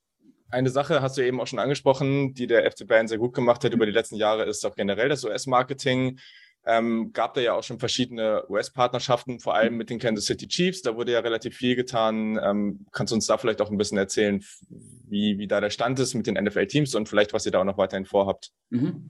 eine Sache hast du eben auch schon angesprochen, die der FC Bayern sehr gut gemacht hat über die letzten Jahre, ist auch generell das US-Marketing. Ähm, gab da ja auch schon verschiedene US-Partnerschaften, vor allem mit den Kansas City Chiefs. Da wurde ja relativ viel getan. Ähm, kannst du uns da vielleicht auch ein bisschen erzählen, wie, wie da der Stand ist mit den NFL-Teams und vielleicht, was ihr da auch noch weiterhin vorhabt? Mhm.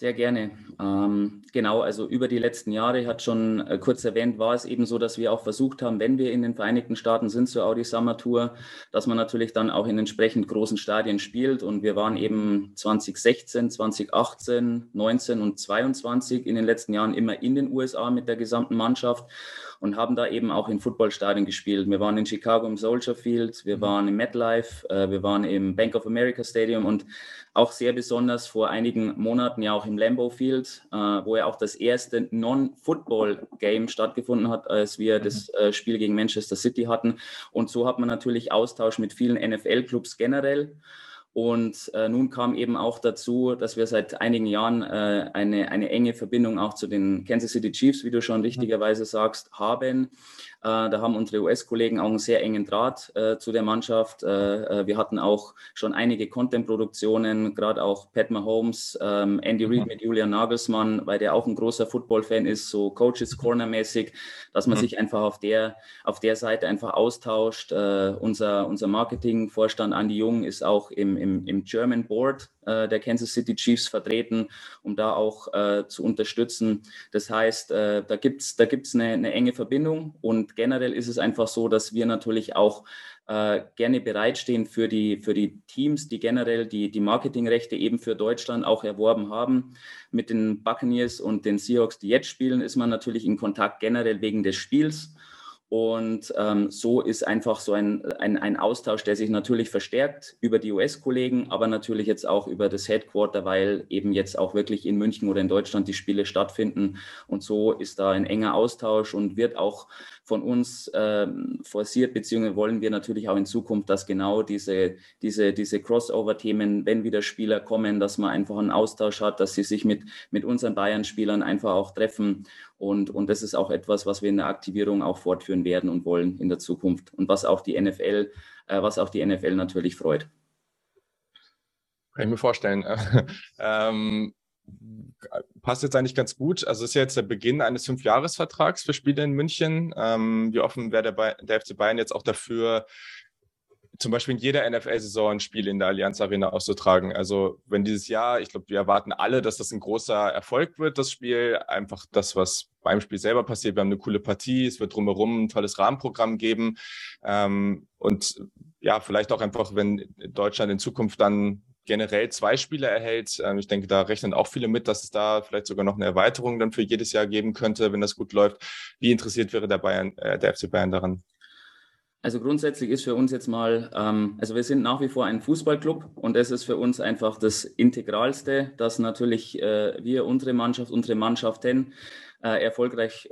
Sehr gerne. Ähm, genau, also über die letzten Jahre, hat schon äh, kurz erwähnt, war es eben so, dass wir auch versucht haben, wenn wir in den Vereinigten Staaten sind zur Audi Summer Tour, dass man natürlich dann auch in entsprechend großen Stadien spielt. Und wir waren eben 2016, 2018, 19 und 22 in den letzten Jahren immer in den USA mit der gesamten Mannschaft und haben da eben auch in Footballstadien gespielt. Wir waren in Chicago im Soldier Field, wir mhm. waren im MetLife, äh, wir waren im Bank of America Stadium und auch sehr besonders vor einigen Monaten ja auch im Lambeau Field, äh, wo ja auch das erste Non-Football-Game stattgefunden hat, als wir mhm. das äh, Spiel gegen Manchester City hatten. Und so hat man natürlich Austausch mit vielen NFL-Clubs generell. Und äh, nun kam eben auch dazu, dass wir seit einigen Jahren äh, eine, eine enge Verbindung auch zu den Kansas City Chiefs, wie du schon richtigerweise sagst, haben. Äh, da haben unsere US-Kollegen auch einen sehr engen Draht äh, zu der Mannschaft. Äh, wir hatten auch schon einige Content-Produktionen, gerade auch Pat Mahomes, ähm, Andy Reid mit Julian Nagelsmann, weil der auch ein großer Football-Fan ist, so Coaches Corner-mäßig, dass man sich einfach auf der, auf der Seite einfach austauscht. unser, unser Marketing-Vorstand Andy Jung ist auch im, im, im German Board der Kansas City Chiefs vertreten, um da auch äh, zu unterstützen. Das heißt, äh, da gibt es da gibt's eine, eine enge Verbindung und und generell ist es einfach so, dass wir natürlich auch äh, gerne bereitstehen für die, für die Teams, die generell die, die Marketingrechte eben für Deutschland auch erworben haben. Mit den Buccaneers und den Seahawks, die jetzt spielen, ist man natürlich in Kontakt generell wegen des Spiels. Und ähm, so ist einfach so ein, ein, ein, Austausch, der sich natürlich verstärkt über die US-Kollegen, aber natürlich jetzt auch über das Headquarter, weil eben jetzt auch wirklich in München oder in Deutschland die Spiele stattfinden. Und so ist da ein enger Austausch und wird auch von uns ähm, forciert, beziehungsweise wollen wir natürlich auch in Zukunft, dass genau diese, diese, diese Crossover-Themen, wenn wieder Spieler kommen, dass man einfach einen Austausch hat, dass sie sich mit, mit unseren Bayern-Spielern einfach auch treffen. Und, und das ist auch etwas, was wir in der Aktivierung auch fortführen werden und wollen in der Zukunft und was auch die NFL, äh, was auch die NFL natürlich freut. Kann ich mir vorstellen. ähm, passt jetzt eigentlich ganz gut. Also ist ja jetzt der Beginn eines Fünfjahresvertrags für Spiele in München. Ähm, wie offen wäre der, der FC Bayern jetzt auch dafür, zum Beispiel in jeder NFL-Saison ein Spiel in der Allianz Arena auszutragen. Also wenn dieses Jahr, ich glaube, wir erwarten alle, dass das ein großer Erfolg wird, das Spiel. Einfach das, was beim Spiel selber passiert. Wir haben eine coole Partie, es wird drumherum ein tolles Rahmenprogramm geben. Ähm, und ja, vielleicht auch einfach, wenn Deutschland in Zukunft dann generell zwei Spieler erhält. Ähm, ich denke, da rechnen auch viele mit, dass es da vielleicht sogar noch eine Erweiterung dann für jedes Jahr geben könnte, wenn das gut läuft. Wie interessiert wäre der Bayern, äh, der FC Bayern daran? Also grundsätzlich ist für uns jetzt mal, ähm, also wir sind nach wie vor ein Fußballclub und das ist für uns einfach das Integralste, dass natürlich äh, wir, unsere Mannschaft, unsere Mannschaften äh, erfolgreich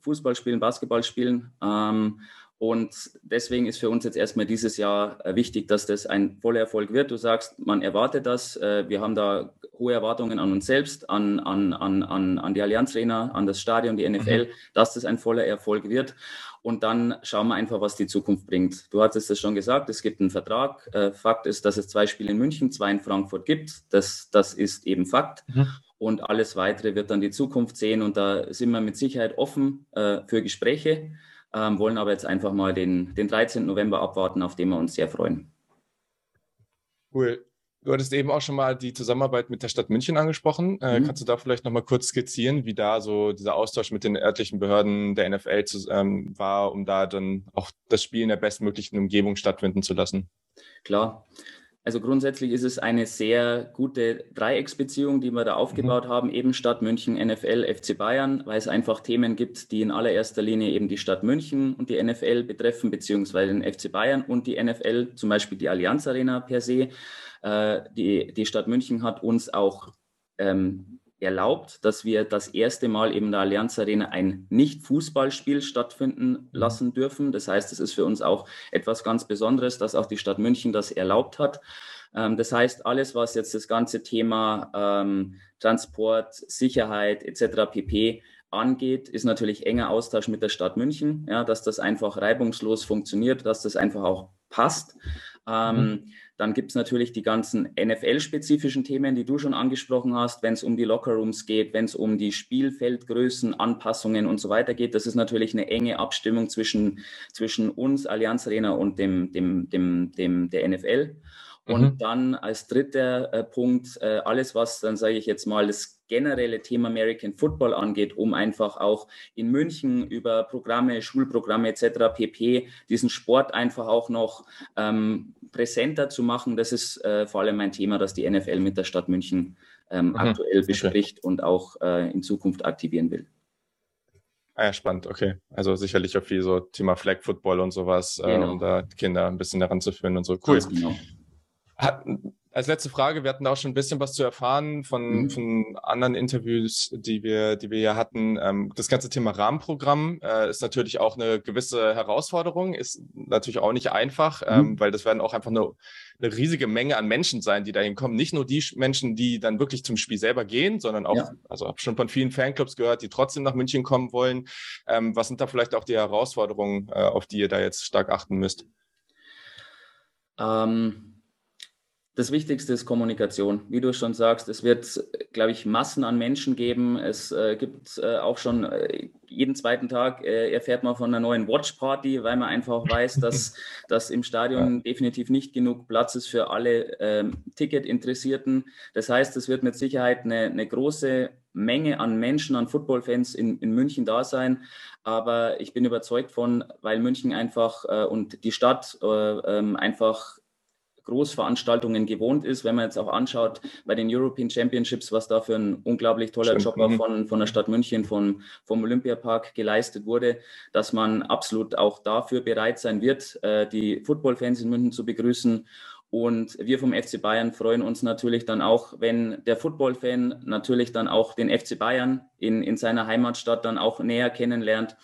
Fußball spielen, Basketball spielen. Ähm, und deswegen ist für uns jetzt erstmal dieses Jahr äh, wichtig, dass das ein voller Erfolg wird. Du sagst, man erwartet das. Äh, wir haben da hohe Erwartungen an uns selbst, an, an, an, an, die Allianz Arena, an das Stadion, die NFL, mhm. dass das ein voller Erfolg wird. Und dann schauen wir einfach, was die Zukunft bringt. Du hattest es schon gesagt, es gibt einen Vertrag. Äh, Fakt ist, dass es zwei Spiele in München, zwei in Frankfurt gibt. Das, das ist eben Fakt. Mhm. Und alles Weitere wird dann die Zukunft sehen. Und da sind wir mit Sicherheit offen äh, für Gespräche ähm, wollen aber jetzt einfach mal den, den 13. November abwarten, auf den wir uns sehr freuen. Cool. Du hattest eben auch schon mal die Zusammenarbeit mit der Stadt München angesprochen. Äh, mhm. Kannst du da vielleicht noch mal kurz skizzieren, wie da so dieser Austausch mit den örtlichen Behörden der NFL zu, ähm, war, um da dann auch das Spiel in der bestmöglichen Umgebung stattfinden zu lassen? Klar. Also grundsätzlich ist es eine sehr gute Dreiecksbeziehung, die wir da aufgebaut mhm. haben, eben Stadt München, NFL, FC Bayern, weil es einfach Themen gibt, die in allererster Linie eben die Stadt München und die NFL betreffen, beziehungsweise den FC Bayern und die NFL, zum Beispiel die Allianz Arena per se. Äh, die, die Stadt München hat uns auch ähm, erlaubt, dass wir das erste Mal eben in der Allianz Arena ein Nicht-Fußballspiel stattfinden mhm. lassen dürfen. Das heißt, es ist für uns auch etwas ganz Besonderes, dass auch die Stadt München das erlaubt hat. Ähm, das heißt, alles, was jetzt das ganze Thema ähm, Transport, Sicherheit etc. pp angeht, ist natürlich enger Austausch mit der Stadt München, ja, dass das einfach reibungslos funktioniert, dass das einfach auch passt. Ähm, mhm. Dann gibt es natürlich die ganzen NFL-spezifischen Themen, die du schon angesprochen hast, wenn es um die Lockerrooms geht, wenn es um die Spielfeldgrößen, Anpassungen und so weiter geht. Das ist natürlich eine enge Abstimmung zwischen, zwischen uns, Allianz Arena und dem, dem, dem, dem, der NFL. Und mhm. dann als dritter äh, Punkt äh, alles, was dann sage ich jetzt mal das generelle Thema American Football angeht, um einfach auch in München über Programme, Schulprogramme etc. pp. diesen Sport einfach auch noch ähm, präsenter zu machen. Das ist äh, vor allem ein Thema, das die NFL mit der Stadt München ähm, mhm. aktuell bespricht okay. und auch äh, in Zukunft aktivieren will. Ah ja, spannend, okay. Also sicherlich auch viel so Thema Flag Football und sowas, äh, genau. äh, um da Kinder ein bisschen daran zu führen und so. Cool. Genau. Hat, Als letzte Frage, wir hatten da auch schon ein bisschen was zu erfahren von, mhm. von anderen Interviews, die wir, die wir ja hatten. Ähm, das ganze Thema Rahmenprogramm äh, ist natürlich auch eine gewisse Herausforderung, ist natürlich auch nicht einfach, mhm. ähm, weil das werden auch einfach eine, eine riesige Menge an Menschen sein, die dahin kommen. Nicht nur die Menschen, die dann wirklich zum Spiel selber gehen, sondern auch, ja. also habe schon von vielen Fanclubs gehört, die trotzdem nach München kommen wollen. Ähm, was sind da vielleicht auch die Herausforderungen, äh, auf die ihr da jetzt stark achten müsst? Ähm das Wichtigste ist Kommunikation. Wie du schon sagst, es wird, glaube ich, Massen an Menschen geben. Es äh, gibt äh, auch schon äh, jeden zweiten Tag äh, erfährt man von einer neuen Watch-Party, weil man einfach weiß, dass, dass im Stadion ja. definitiv nicht genug Platz ist für alle ähm, Ticket-Interessierten. Das heißt, es wird mit Sicherheit eine, eine große Menge an Menschen, an Footballfans in, in München da sein. Aber ich bin überzeugt von, weil München einfach äh, und die Stadt äh, ähm, einfach Großveranstaltungen gewohnt ist. Wenn man jetzt auch anschaut bei den European Championships, was da für ein unglaublich toller Stimmt. Job mhm. von, von der Stadt München, von, vom Olympiapark geleistet wurde, dass man absolut auch dafür bereit sein wird, äh, die Footballfans in München zu begrüßen. Und wir vom FC Bayern freuen uns natürlich dann auch, wenn der Football-Fan natürlich dann auch den FC Bayern in, in seiner Heimatstadt dann auch näher kennenlernt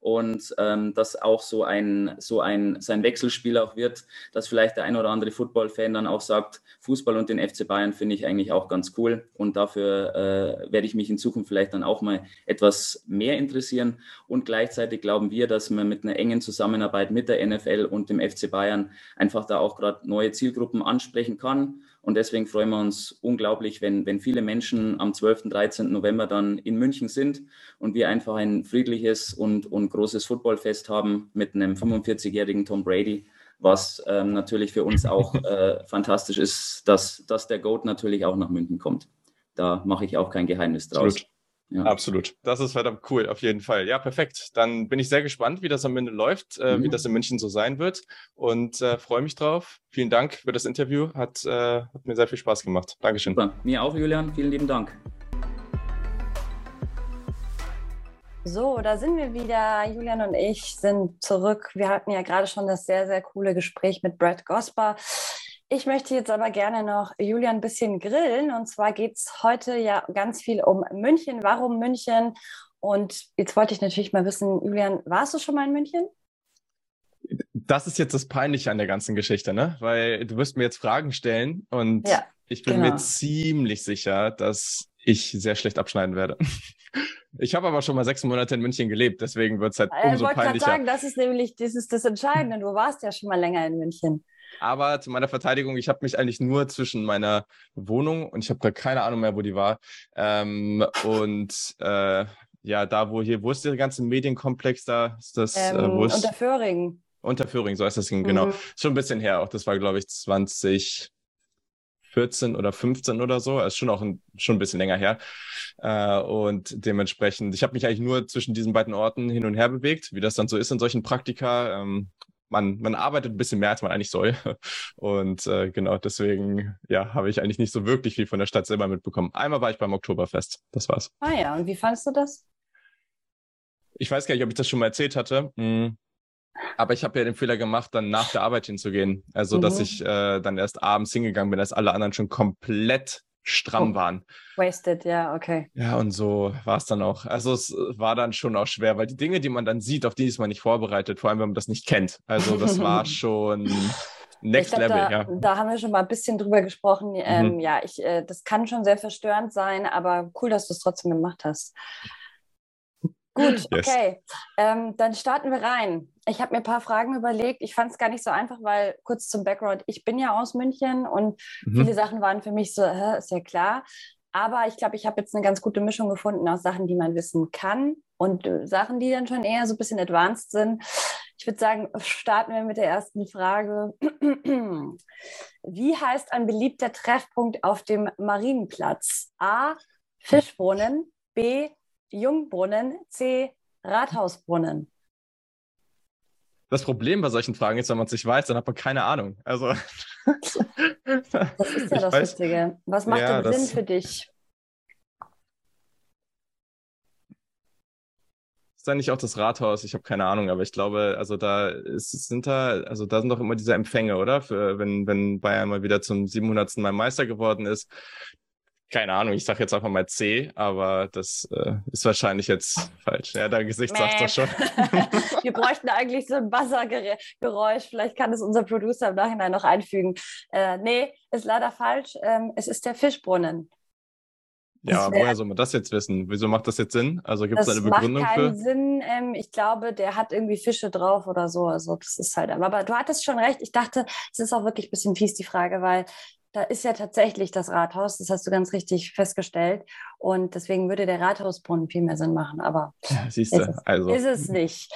und ähm, dass auch so ein, so ein, sein Wechselspiel auch wird, dass vielleicht der ein oder andere Football-Fan dann auch sagt, Fußball und den FC Bayern finde ich eigentlich auch ganz cool und dafür äh, werde ich mich in Zukunft vielleicht dann auch mal etwas mehr interessieren. Und gleichzeitig glauben wir, dass man mit einer engen Zusammenarbeit mit der NFL und dem FC Bayern einfach da auch gerade neue Zielgruppen ansprechen kann und deswegen freuen wir uns unglaublich, wenn, wenn viele Menschen am 12. 13. November dann in München sind und wir einfach ein friedliches und, und großes Footballfest haben mit einem 45-jährigen Tom Brady, was ähm, natürlich für uns auch äh, fantastisch ist, dass, dass der GOAT natürlich auch nach München kommt. Da mache ich auch kein Geheimnis draus. Absolut. Ja. Absolut. Das ist verdammt cool, auf jeden Fall. Ja, perfekt. Dann bin ich sehr gespannt, wie das am Ende läuft, äh, mhm. wie das in München so sein wird und äh, freue mich drauf. Vielen Dank für das Interview. Hat, äh, hat mir sehr viel Spaß gemacht. Dankeschön. Super. Mir auch, Julian. Vielen lieben Dank. So, da sind wir wieder. Julian und ich sind zurück. Wir hatten ja gerade schon das sehr, sehr coole Gespräch mit Brad Gosper. Ich möchte jetzt aber gerne noch Julian ein bisschen grillen. Und zwar geht es heute ja ganz viel um München. Warum München? Und jetzt wollte ich natürlich mal wissen, Julian, warst du schon mal in München? Das ist jetzt das Peinliche an der ganzen Geschichte, ne? Weil du wirst mir jetzt Fragen stellen und ja, ich bin genau. mir ziemlich sicher, dass ich sehr schlecht abschneiden werde. Ich habe aber schon mal sechs Monate in München gelebt, deswegen wird es halt umso peinlicher. Ich wollte gerade sagen, das ist nämlich das, ist das Entscheidende. Du warst ja schon mal länger in München. Aber zu meiner Verteidigung, ich habe mich eigentlich nur zwischen meiner Wohnung und ich habe gerade keine Ahnung mehr, wo die war. Ähm, und äh, ja, da, wo hier, wo ist der ganze Medienkomplex da? Ist das äh, ähm, äh, wo ist, unter Föhring. Unter Föhring, so heißt das Ding, genau. Mhm. Schon ein bisschen her auch. Das war, glaube ich, 20. 14 oder 15 oder so, ist schon auch ein, schon ein bisschen länger her. Äh, und dementsprechend, ich habe mich eigentlich nur zwischen diesen beiden Orten hin und her bewegt, wie das dann so ist in solchen Praktika. Ähm, man, man arbeitet ein bisschen mehr, als man eigentlich soll. Und äh, genau deswegen, ja, habe ich eigentlich nicht so wirklich viel von der Stadt selber mitbekommen. Einmal war ich beim Oktoberfest. Das war's. Ah ja, und wie fandest du das? Ich weiß gar nicht, ob ich das schon mal erzählt hatte. Mhm. Aber ich habe ja den Fehler gemacht, dann nach der Arbeit hinzugehen. Also, mhm. dass ich äh, dann erst abends hingegangen bin, als alle anderen schon komplett stramm oh, waren. Wasted, ja, okay. Ja, und so war es dann auch. Also es war dann schon auch schwer, weil die Dinge, die man dann sieht, auf die ist man nicht vorbereitet, vor allem wenn man das nicht kennt. Also das war schon Next glaub, Level, da, ja. Da haben wir schon mal ein bisschen drüber gesprochen. Mhm. Ähm, ja, ich, äh, das kann schon sehr verstörend sein, aber cool, dass du es trotzdem gemacht hast. Gut, yes. okay. Ähm, dann starten wir rein. Ich habe mir ein paar Fragen überlegt. Ich fand es gar nicht so einfach, weil kurz zum Background, ich bin ja aus München und mhm. viele Sachen waren für mich so, äh, ist ja klar. Aber ich glaube, ich habe jetzt eine ganz gute Mischung gefunden aus Sachen, die man wissen kann und äh, Sachen, die dann schon eher so ein bisschen advanced sind. Ich würde sagen, starten wir mit der ersten Frage. Wie heißt ein beliebter Treffpunkt auf dem Marienplatz? A. Fischbrunnen, B. Jungbrunnen, C. Rathausbrunnen. Das Problem bei solchen Fragen ist, wenn man es nicht weiß, dann hat man keine Ahnung. Also. das ist ja das weiß, Witzige. Was macht ja, denn Sinn für dich? ist da nicht auch das Rathaus? Ich habe keine Ahnung, aber ich glaube, also da ist, sind da, also da sind doch immer diese Empfänge, oder? Für, wenn, wenn Bayern mal wieder zum 700. Mal Meister geworden ist. Keine Ahnung, ich sage jetzt einfach mal C, aber das äh, ist wahrscheinlich jetzt falsch. Ja, dein Gesicht sagt das schon. Wir bräuchten eigentlich so ein Buzzergeräusch. Vielleicht kann es unser Producer im Nachhinein noch einfügen. Äh, nee, ist leider falsch. Ähm, es ist der Fischbrunnen. Ja, aber woher soll man das jetzt wissen? Wieso macht das jetzt Sinn? Also gibt es eine Begründung macht keinen für? Sinn. Ähm, ich glaube, der hat irgendwie Fische drauf oder so. Also das ist halt. Aber du hattest schon recht. Ich dachte, es ist auch wirklich ein bisschen fies die Frage, weil da ist ja tatsächlich das Rathaus. Das hast du ganz richtig festgestellt. Und deswegen würde der Rathausbrunnen viel mehr Sinn machen. Aber ja, siehst du, ist, also ist es nicht.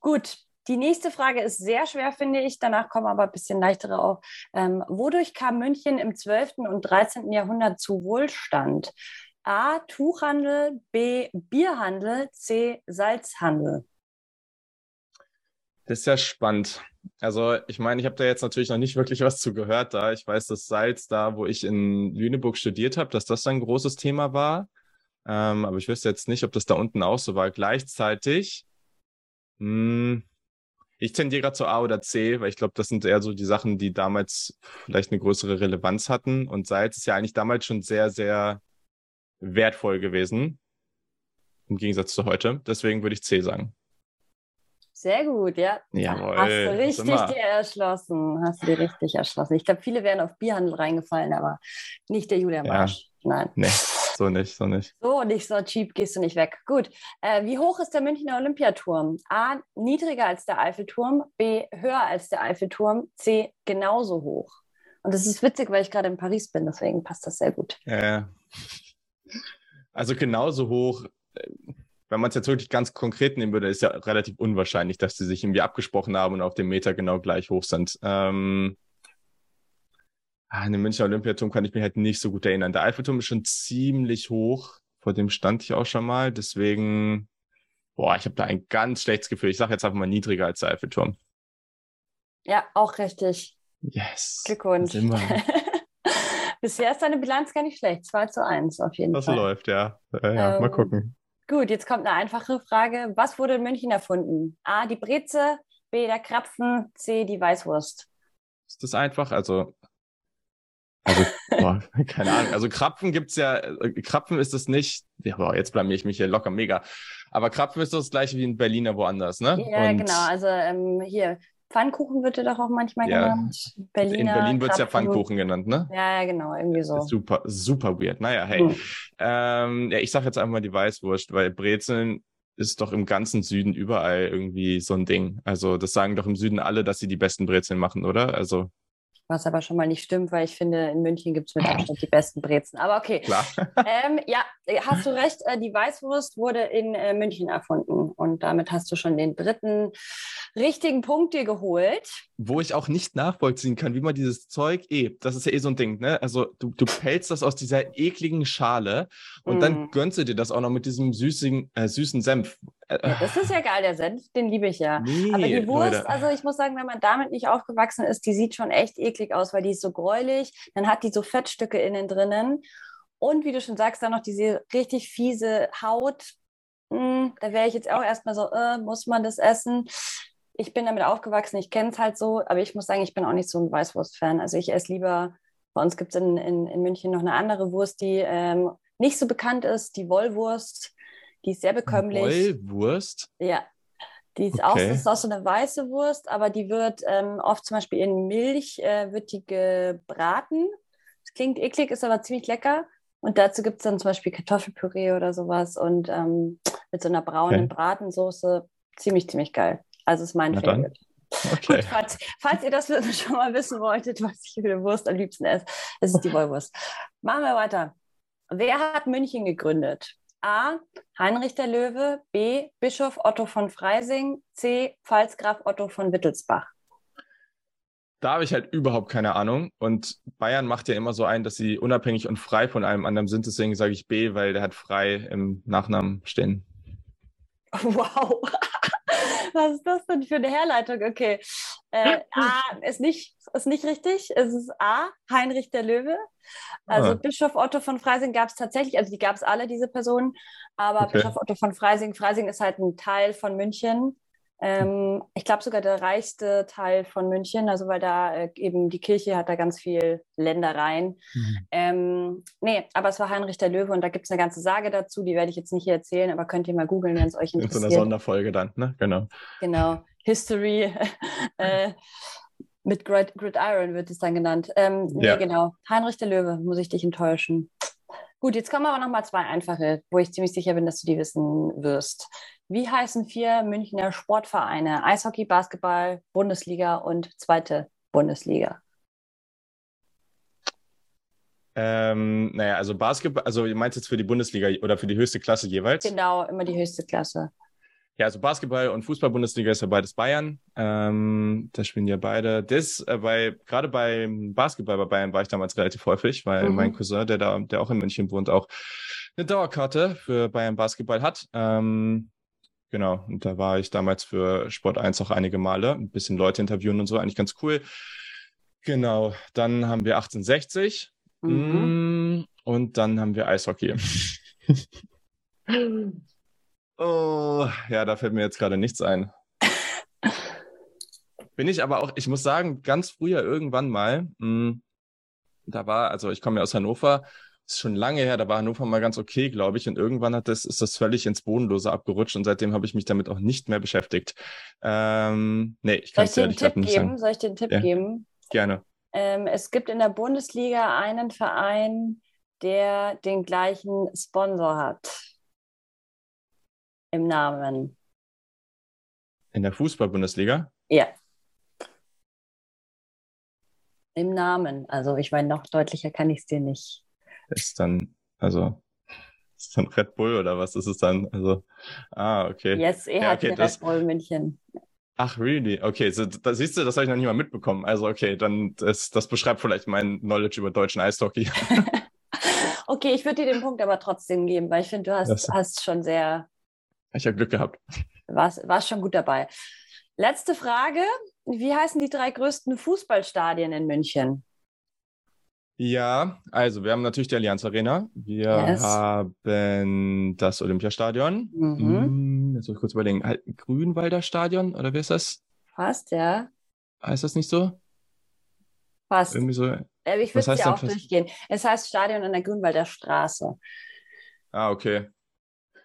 Gut. Die nächste Frage ist sehr schwer, finde ich. Danach kommen aber ein bisschen leichtere auf. Ähm, wodurch kam München im 12. und 13. Jahrhundert zu Wohlstand? A. Tuchhandel, B. Bierhandel, C. Salzhandel. Das ist ja spannend. Also ich meine, ich habe da jetzt natürlich noch nicht wirklich was zu gehört da. Ich weiß, dass Salz da, wo ich in Lüneburg studiert habe, dass das ein großes Thema war. Ähm, aber ich wüsste jetzt nicht, ob das da unten auch so war. Gleichzeitig, mh, hm, ich tendiere gerade zu A oder C, weil ich glaube, das sind eher so die Sachen, die damals vielleicht eine größere Relevanz hatten. Und Salz ist ja eigentlich damals schon sehr, sehr wertvoll gewesen. Im Gegensatz zu heute. Deswegen würde ich C sagen. Sehr gut, ja. Jawohl, Hast du richtig dir erschlossen. Hast du dir richtig erschlossen. Ich glaube, viele wären auf Bierhandel reingefallen, aber nicht der Julian Barsch. Ja. Nein. Nee, so nicht, so nicht. So nicht so cheap gehst du nicht weg. Gut. Äh, wie hoch ist der Münchner Olympiaturm? A. Niedriger als der Eiffelturm. B. Höher als der Eiffelturm. C. Genauso hoch. Und das ist witzig, weil ich gerade in Paris bin, deswegen passt das sehr gut. Ja. Also genauso hoch, äh, wenn man es jetzt wirklich ganz konkret nehmen würde, ist ja relativ unwahrscheinlich, dass sie sich irgendwie abgesprochen haben und auf dem Meter genau gleich hoch sind. Ähm, an den Münchner Olympiaturm kann ich mich halt nicht so gut erinnern. Der Eiffelturm ist schon ziemlich hoch, vor dem stand ich auch schon mal. Deswegen, boah, ich habe da ein ganz schlechtes Gefühl. Ich sage jetzt einfach mal niedriger als der Eiffelturm. Ja, auch richtig. Yes. Glückwunsch. Bisher ist deine Bilanz gar nicht schlecht. 2 zu 1 auf jeden das Fall. Das läuft, ja. Äh, ja ähm, mal gucken. Gut, jetzt kommt eine einfache Frage. Was wurde in München erfunden? A, die Breze, B, der Krapfen, C, die Weißwurst. Ist das einfach? Also, also boah, keine Ahnung. Also Krapfen gibt's ja, äh, Krapfen ist das nicht, ja, boah, jetzt blamier ich mich hier locker mega. Aber Krapfen ist das gleiche wie in Berliner woanders, ne? Ja, Und genau. Also ähm, hier Pfannkuchen wird ja doch auch manchmal ja. genannt. Berliner, in Berlin wird es ja Pfannkuchen genannt, ne? Ja, genau, irgendwie so. Super, super weird. Naja, hey. Hm. Ähm, ja, ich sag jetzt einfach mal die Weißwurst, weil Brezeln ist doch im ganzen Süden überall irgendwie so ein Ding. Also das sagen doch im Süden alle, dass sie die besten Brezeln machen, oder? Also was aber schon mal nicht stimmt, weil ich finde, in München gibt es mit Abstand die besten Brezen. Aber okay. Klar. Ähm, ja, hast du recht. Äh, die Weißwurst wurde in äh, München erfunden. Und damit hast du schon den dritten richtigen Punkt dir geholt. Wo ich auch nicht nachvollziehen kann, wie man dieses Zeug eh, das ist ja eh so ein Ding, ne? Also du, du pelzt das aus dieser ekligen Schale und mm. dann gönnst du dir das auch noch mit diesem süßen, äh, süßen Senf. Ja, das ist ja geil, der Senf, den liebe ich ja. Nee, Aber die Wurst, Leute. also ich muss sagen, wenn man damit nicht aufgewachsen ist, die sieht schon echt eklig aus, weil die ist so gräulich. Dann hat die so Fettstücke innen drinnen. Und wie du schon sagst, dann noch diese richtig fiese Haut. Hm, da wäre ich jetzt auch erstmal so, äh, muss man das essen? Ich bin damit aufgewachsen, ich kenne es halt so, aber ich muss sagen, ich bin auch nicht so ein Weißwurst-Fan. Also ich esse lieber, bei uns gibt es in, in, in München noch eine andere Wurst, die ähm, nicht so bekannt ist, die Wollwurst die ist sehr bekömmlich. Wollwurst? Ja. Die ist, okay. auch, das ist auch so eine weiße Wurst, aber die wird ähm, oft zum Beispiel in Milch äh, wird die gebraten. Das klingt eklig, ist aber ziemlich lecker. Und dazu gibt es dann zum Beispiel Kartoffelpüree oder sowas und ähm, mit so einer braunen okay. Bratensoße. Ziemlich, ziemlich geil. Also ist mein Na Favorite. Okay. Gut, falls, falls, ihr das schon mal wissen wolltet, was ich für eine Wurst am liebsten esse, ist es die Wollwurst. Machen wir weiter. Wer hat München gegründet? A. Heinrich der Löwe, B. Bischof Otto von Freising, C. Pfalzgraf Otto von Wittelsbach. Da habe ich halt überhaupt keine Ahnung. Und Bayern macht ja immer so ein, dass sie unabhängig und frei von allem anderen sind. Deswegen sage ich B, weil der hat frei im Nachnamen stehen. Wow. Was ist das denn für eine Herleitung? Okay. Äh, A ist nicht, ist nicht richtig. Es ist A, Heinrich der Löwe. Also ah. Bischof Otto von Freising gab es tatsächlich, also die gab es alle, diese Personen. Aber okay. Bischof Otto von Freising, Freising ist halt ein Teil von München. Ähm, ich glaube sogar der reichste Teil von München, also weil da äh, eben die Kirche hat da ganz viel Ländereien. Mhm. Ähm, nee, aber es war Heinrich der Löwe und da gibt es eine ganze Sage dazu, die werde ich jetzt nicht hier erzählen, aber könnt ihr mal googeln, wenn es euch interessiert. In so einer Sonderfolge dann, ne? Genau. Genau. History äh, mit Grid Gridiron wird es dann genannt. Ähm, ja. Nee, genau. Heinrich der Löwe, muss ich dich enttäuschen. Gut, jetzt kommen aber noch mal zwei einfache, wo ich ziemlich sicher bin, dass du die wissen wirst. Wie heißen vier Münchner Sportvereine? Eishockey, Basketball, Bundesliga und zweite Bundesliga. Ähm, naja, also Basketball, also ihr meint jetzt für die Bundesliga oder für die höchste Klasse jeweils? Genau, immer die höchste Klasse. Ja, also Basketball und Fußball-Bundesliga ist ja beides Bayern. Ähm, da spielen ja beide. Das, äh, bei, gerade beim Basketball bei Bayern war ich damals relativ häufig, weil mhm. mein Cousin, der da, der auch in München wohnt, auch eine Dauerkarte für Bayern Basketball hat. Ähm, Genau, und da war ich damals für Sport 1 auch einige Male, ein bisschen Leute interviewen und so, eigentlich ganz cool. Genau, dann haben wir 1860 mhm. Mm, und dann haben wir Eishockey. oh, ja, da fällt mir jetzt gerade nichts ein. Bin ich aber auch, ich muss sagen, ganz früher irgendwann mal, mh, mm, da war, also ich komme ja aus Hannover, ist schon lange her, da war Hannover mal ganz okay, glaube ich. Und irgendwann hat das, ist das völlig ins Bodenlose abgerutscht und seitdem habe ich mich damit auch nicht mehr beschäftigt. Ähm, nee, ich kann es ehrlich gesagt nicht sagen. Soll ich dir einen Tipp ja. geben? Gerne. Ähm, es gibt in der Bundesliga einen Verein, der den gleichen Sponsor hat. Im Namen. In der Fußball-Bundesliga? Ja. Im Namen. Also ich meine, noch deutlicher kann ich es dir nicht ist dann, also, ist dann Red Bull oder was ist es dann? Also, ah, okay. Yes, er ja, okay, hat das, Red Bull München. Ach, really? Okay, so, da siehst du, das habe ich noch nie mal mitbekommen. Also, okay, dann, das, das beschreibt vielleicht mein Knowledge über deutschen Eishockey. okay, ich würde dir den Punkt aber trotzdem geben, weil ich finde, du hast, das, hast schon sehr. Ich habe Glück gehabt. Warst, warst schon gut dabei. Letzte Frage. Wie heißen die drei größten Fußballstadien in München? Ja, also wir haben natürlich die Allianz Arena. Wir yes. haben das Olympiastadion. Mhm. Hm, jetzt muss ich kurz überlegen. Halt, Grünwalder Stadion oder wie ist das? Fast, ja. Heißt das nicht so? Fast. Irgendwie so. Äh, ich würde es ja auch durchgehen. Es heißt Stadion an der Grünwalder Straße. Ah, okay.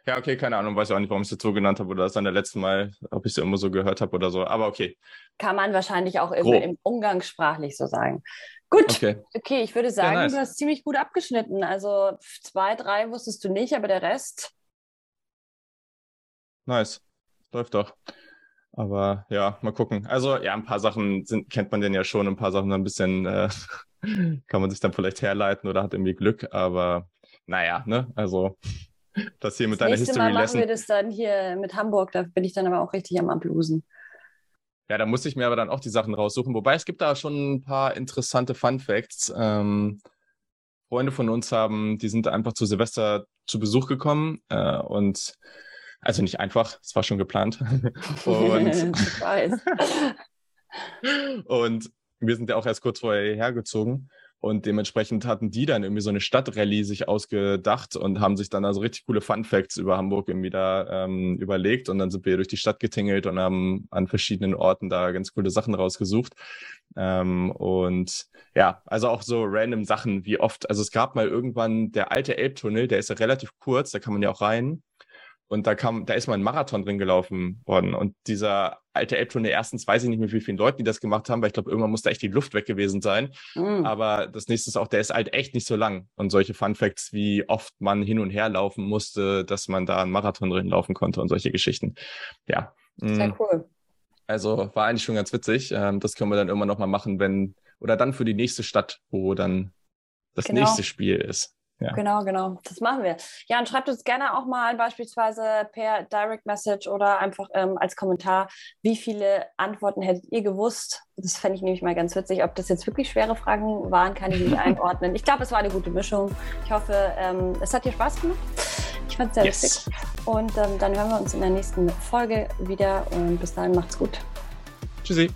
Ja, okay, keine Ahnung, weiß auch nicht, warum ich es jetzt so genannt habe oder das dann der letzte Mal, ob ich es immer so gehört habe oder so, aber okay. Kann man wahrscheinlich auch im, im umgangssprachlich so sagen. Gut, okay. okay, ich würde sagen, nice. du hast ziemlich gut abgeschnitten. Also zwei, drei wusstest du nicht, aber der Rest. Nice. Läuft doch. Aber ja, mal gucken. Also ja, ein paar Sachen sind, kennt man denn ja schon, ein paar Sachen ein bisschen äh, kann man sich dann vielleicht herleiten oder hat irgendwie Glück, aber naja, ne? Also das hier mit das deiner History Mal machen wir das dann hier mit Hamburg, da bin ich dann aber auch richtig am Ablosen. Ja, da musste ich mir aber dann auch die Sachen raussuchen. Wobei es gibt da schon ein paar interessante Fun Facts. Ähm, Freunde von uns haben, die sind einfach zu Silvester zu Besuch gekommen äh, und also nicht einfach, es war schon geplant. und, und wir sind ja auch erst kurz vorher hergezogen. Und dementsprechend hatten die dann irgendwie so eine Stadtrallye sich ausgedacht und haben sich dann also richtig coole Fun Facts über Hamburg irgendwie da ähm, überlegt. Und dann sind wir durch die Stadt getingelt und haben an verschiedenen Orten da ganz coole Sachen rausgesucht. Ähm, und ja, also auch so random Sachen wie oft. Also es gab mal irgendwann der alte Elbtunnel, der ist ja relativ kurz, da kann man ja auch rein. Und da kam, da ist mal ein Marathon drin gelaufen worden. Und dieser alte Elbtunnel, erstens weiß ich nicht, mit wie vielen Leuten die das gemacht haben, weil ich glaube, irgendwann muss da echt die Luft weg gewesen sein. Mhm. Aber das nächste ist auch, der ist halt echt nicht so lang. Und solche Fun Facts, wie oft man hin und her laufen musste, dass man da einen Marathon drin laufen konnte und solche Geschichten. Ja. Sehr mhm. cool. Also war eigentlich schon ganz witzig. Ähm, das können wir dann immer noch mal machen, wenn, oder dann für die nächste Stadt, wo dann das genau. nächste Spiel ist. Ja. Genau, genau. Das machen wir. Ja, und schreibt uns gerne auch mal beispielsweise per Direct Message oder einfach ähm, als Kommentar, wie viele Antworten hättet ihr gewusst? Das fände ich nämlich mal ganz witzig. Ob das jetzt wirklich schwere Fragen waren, kann ich nicht einordnen. Ich glaube, es war eine gute Mischung. Ich hoffe, ähm, es hat dir Spaß gemacht. Ich fand es sehr yes. lustig. Und ähm, dann hören wir uns in der nächsten Folge wieder und bis dahin macht's gut. Tschüssi.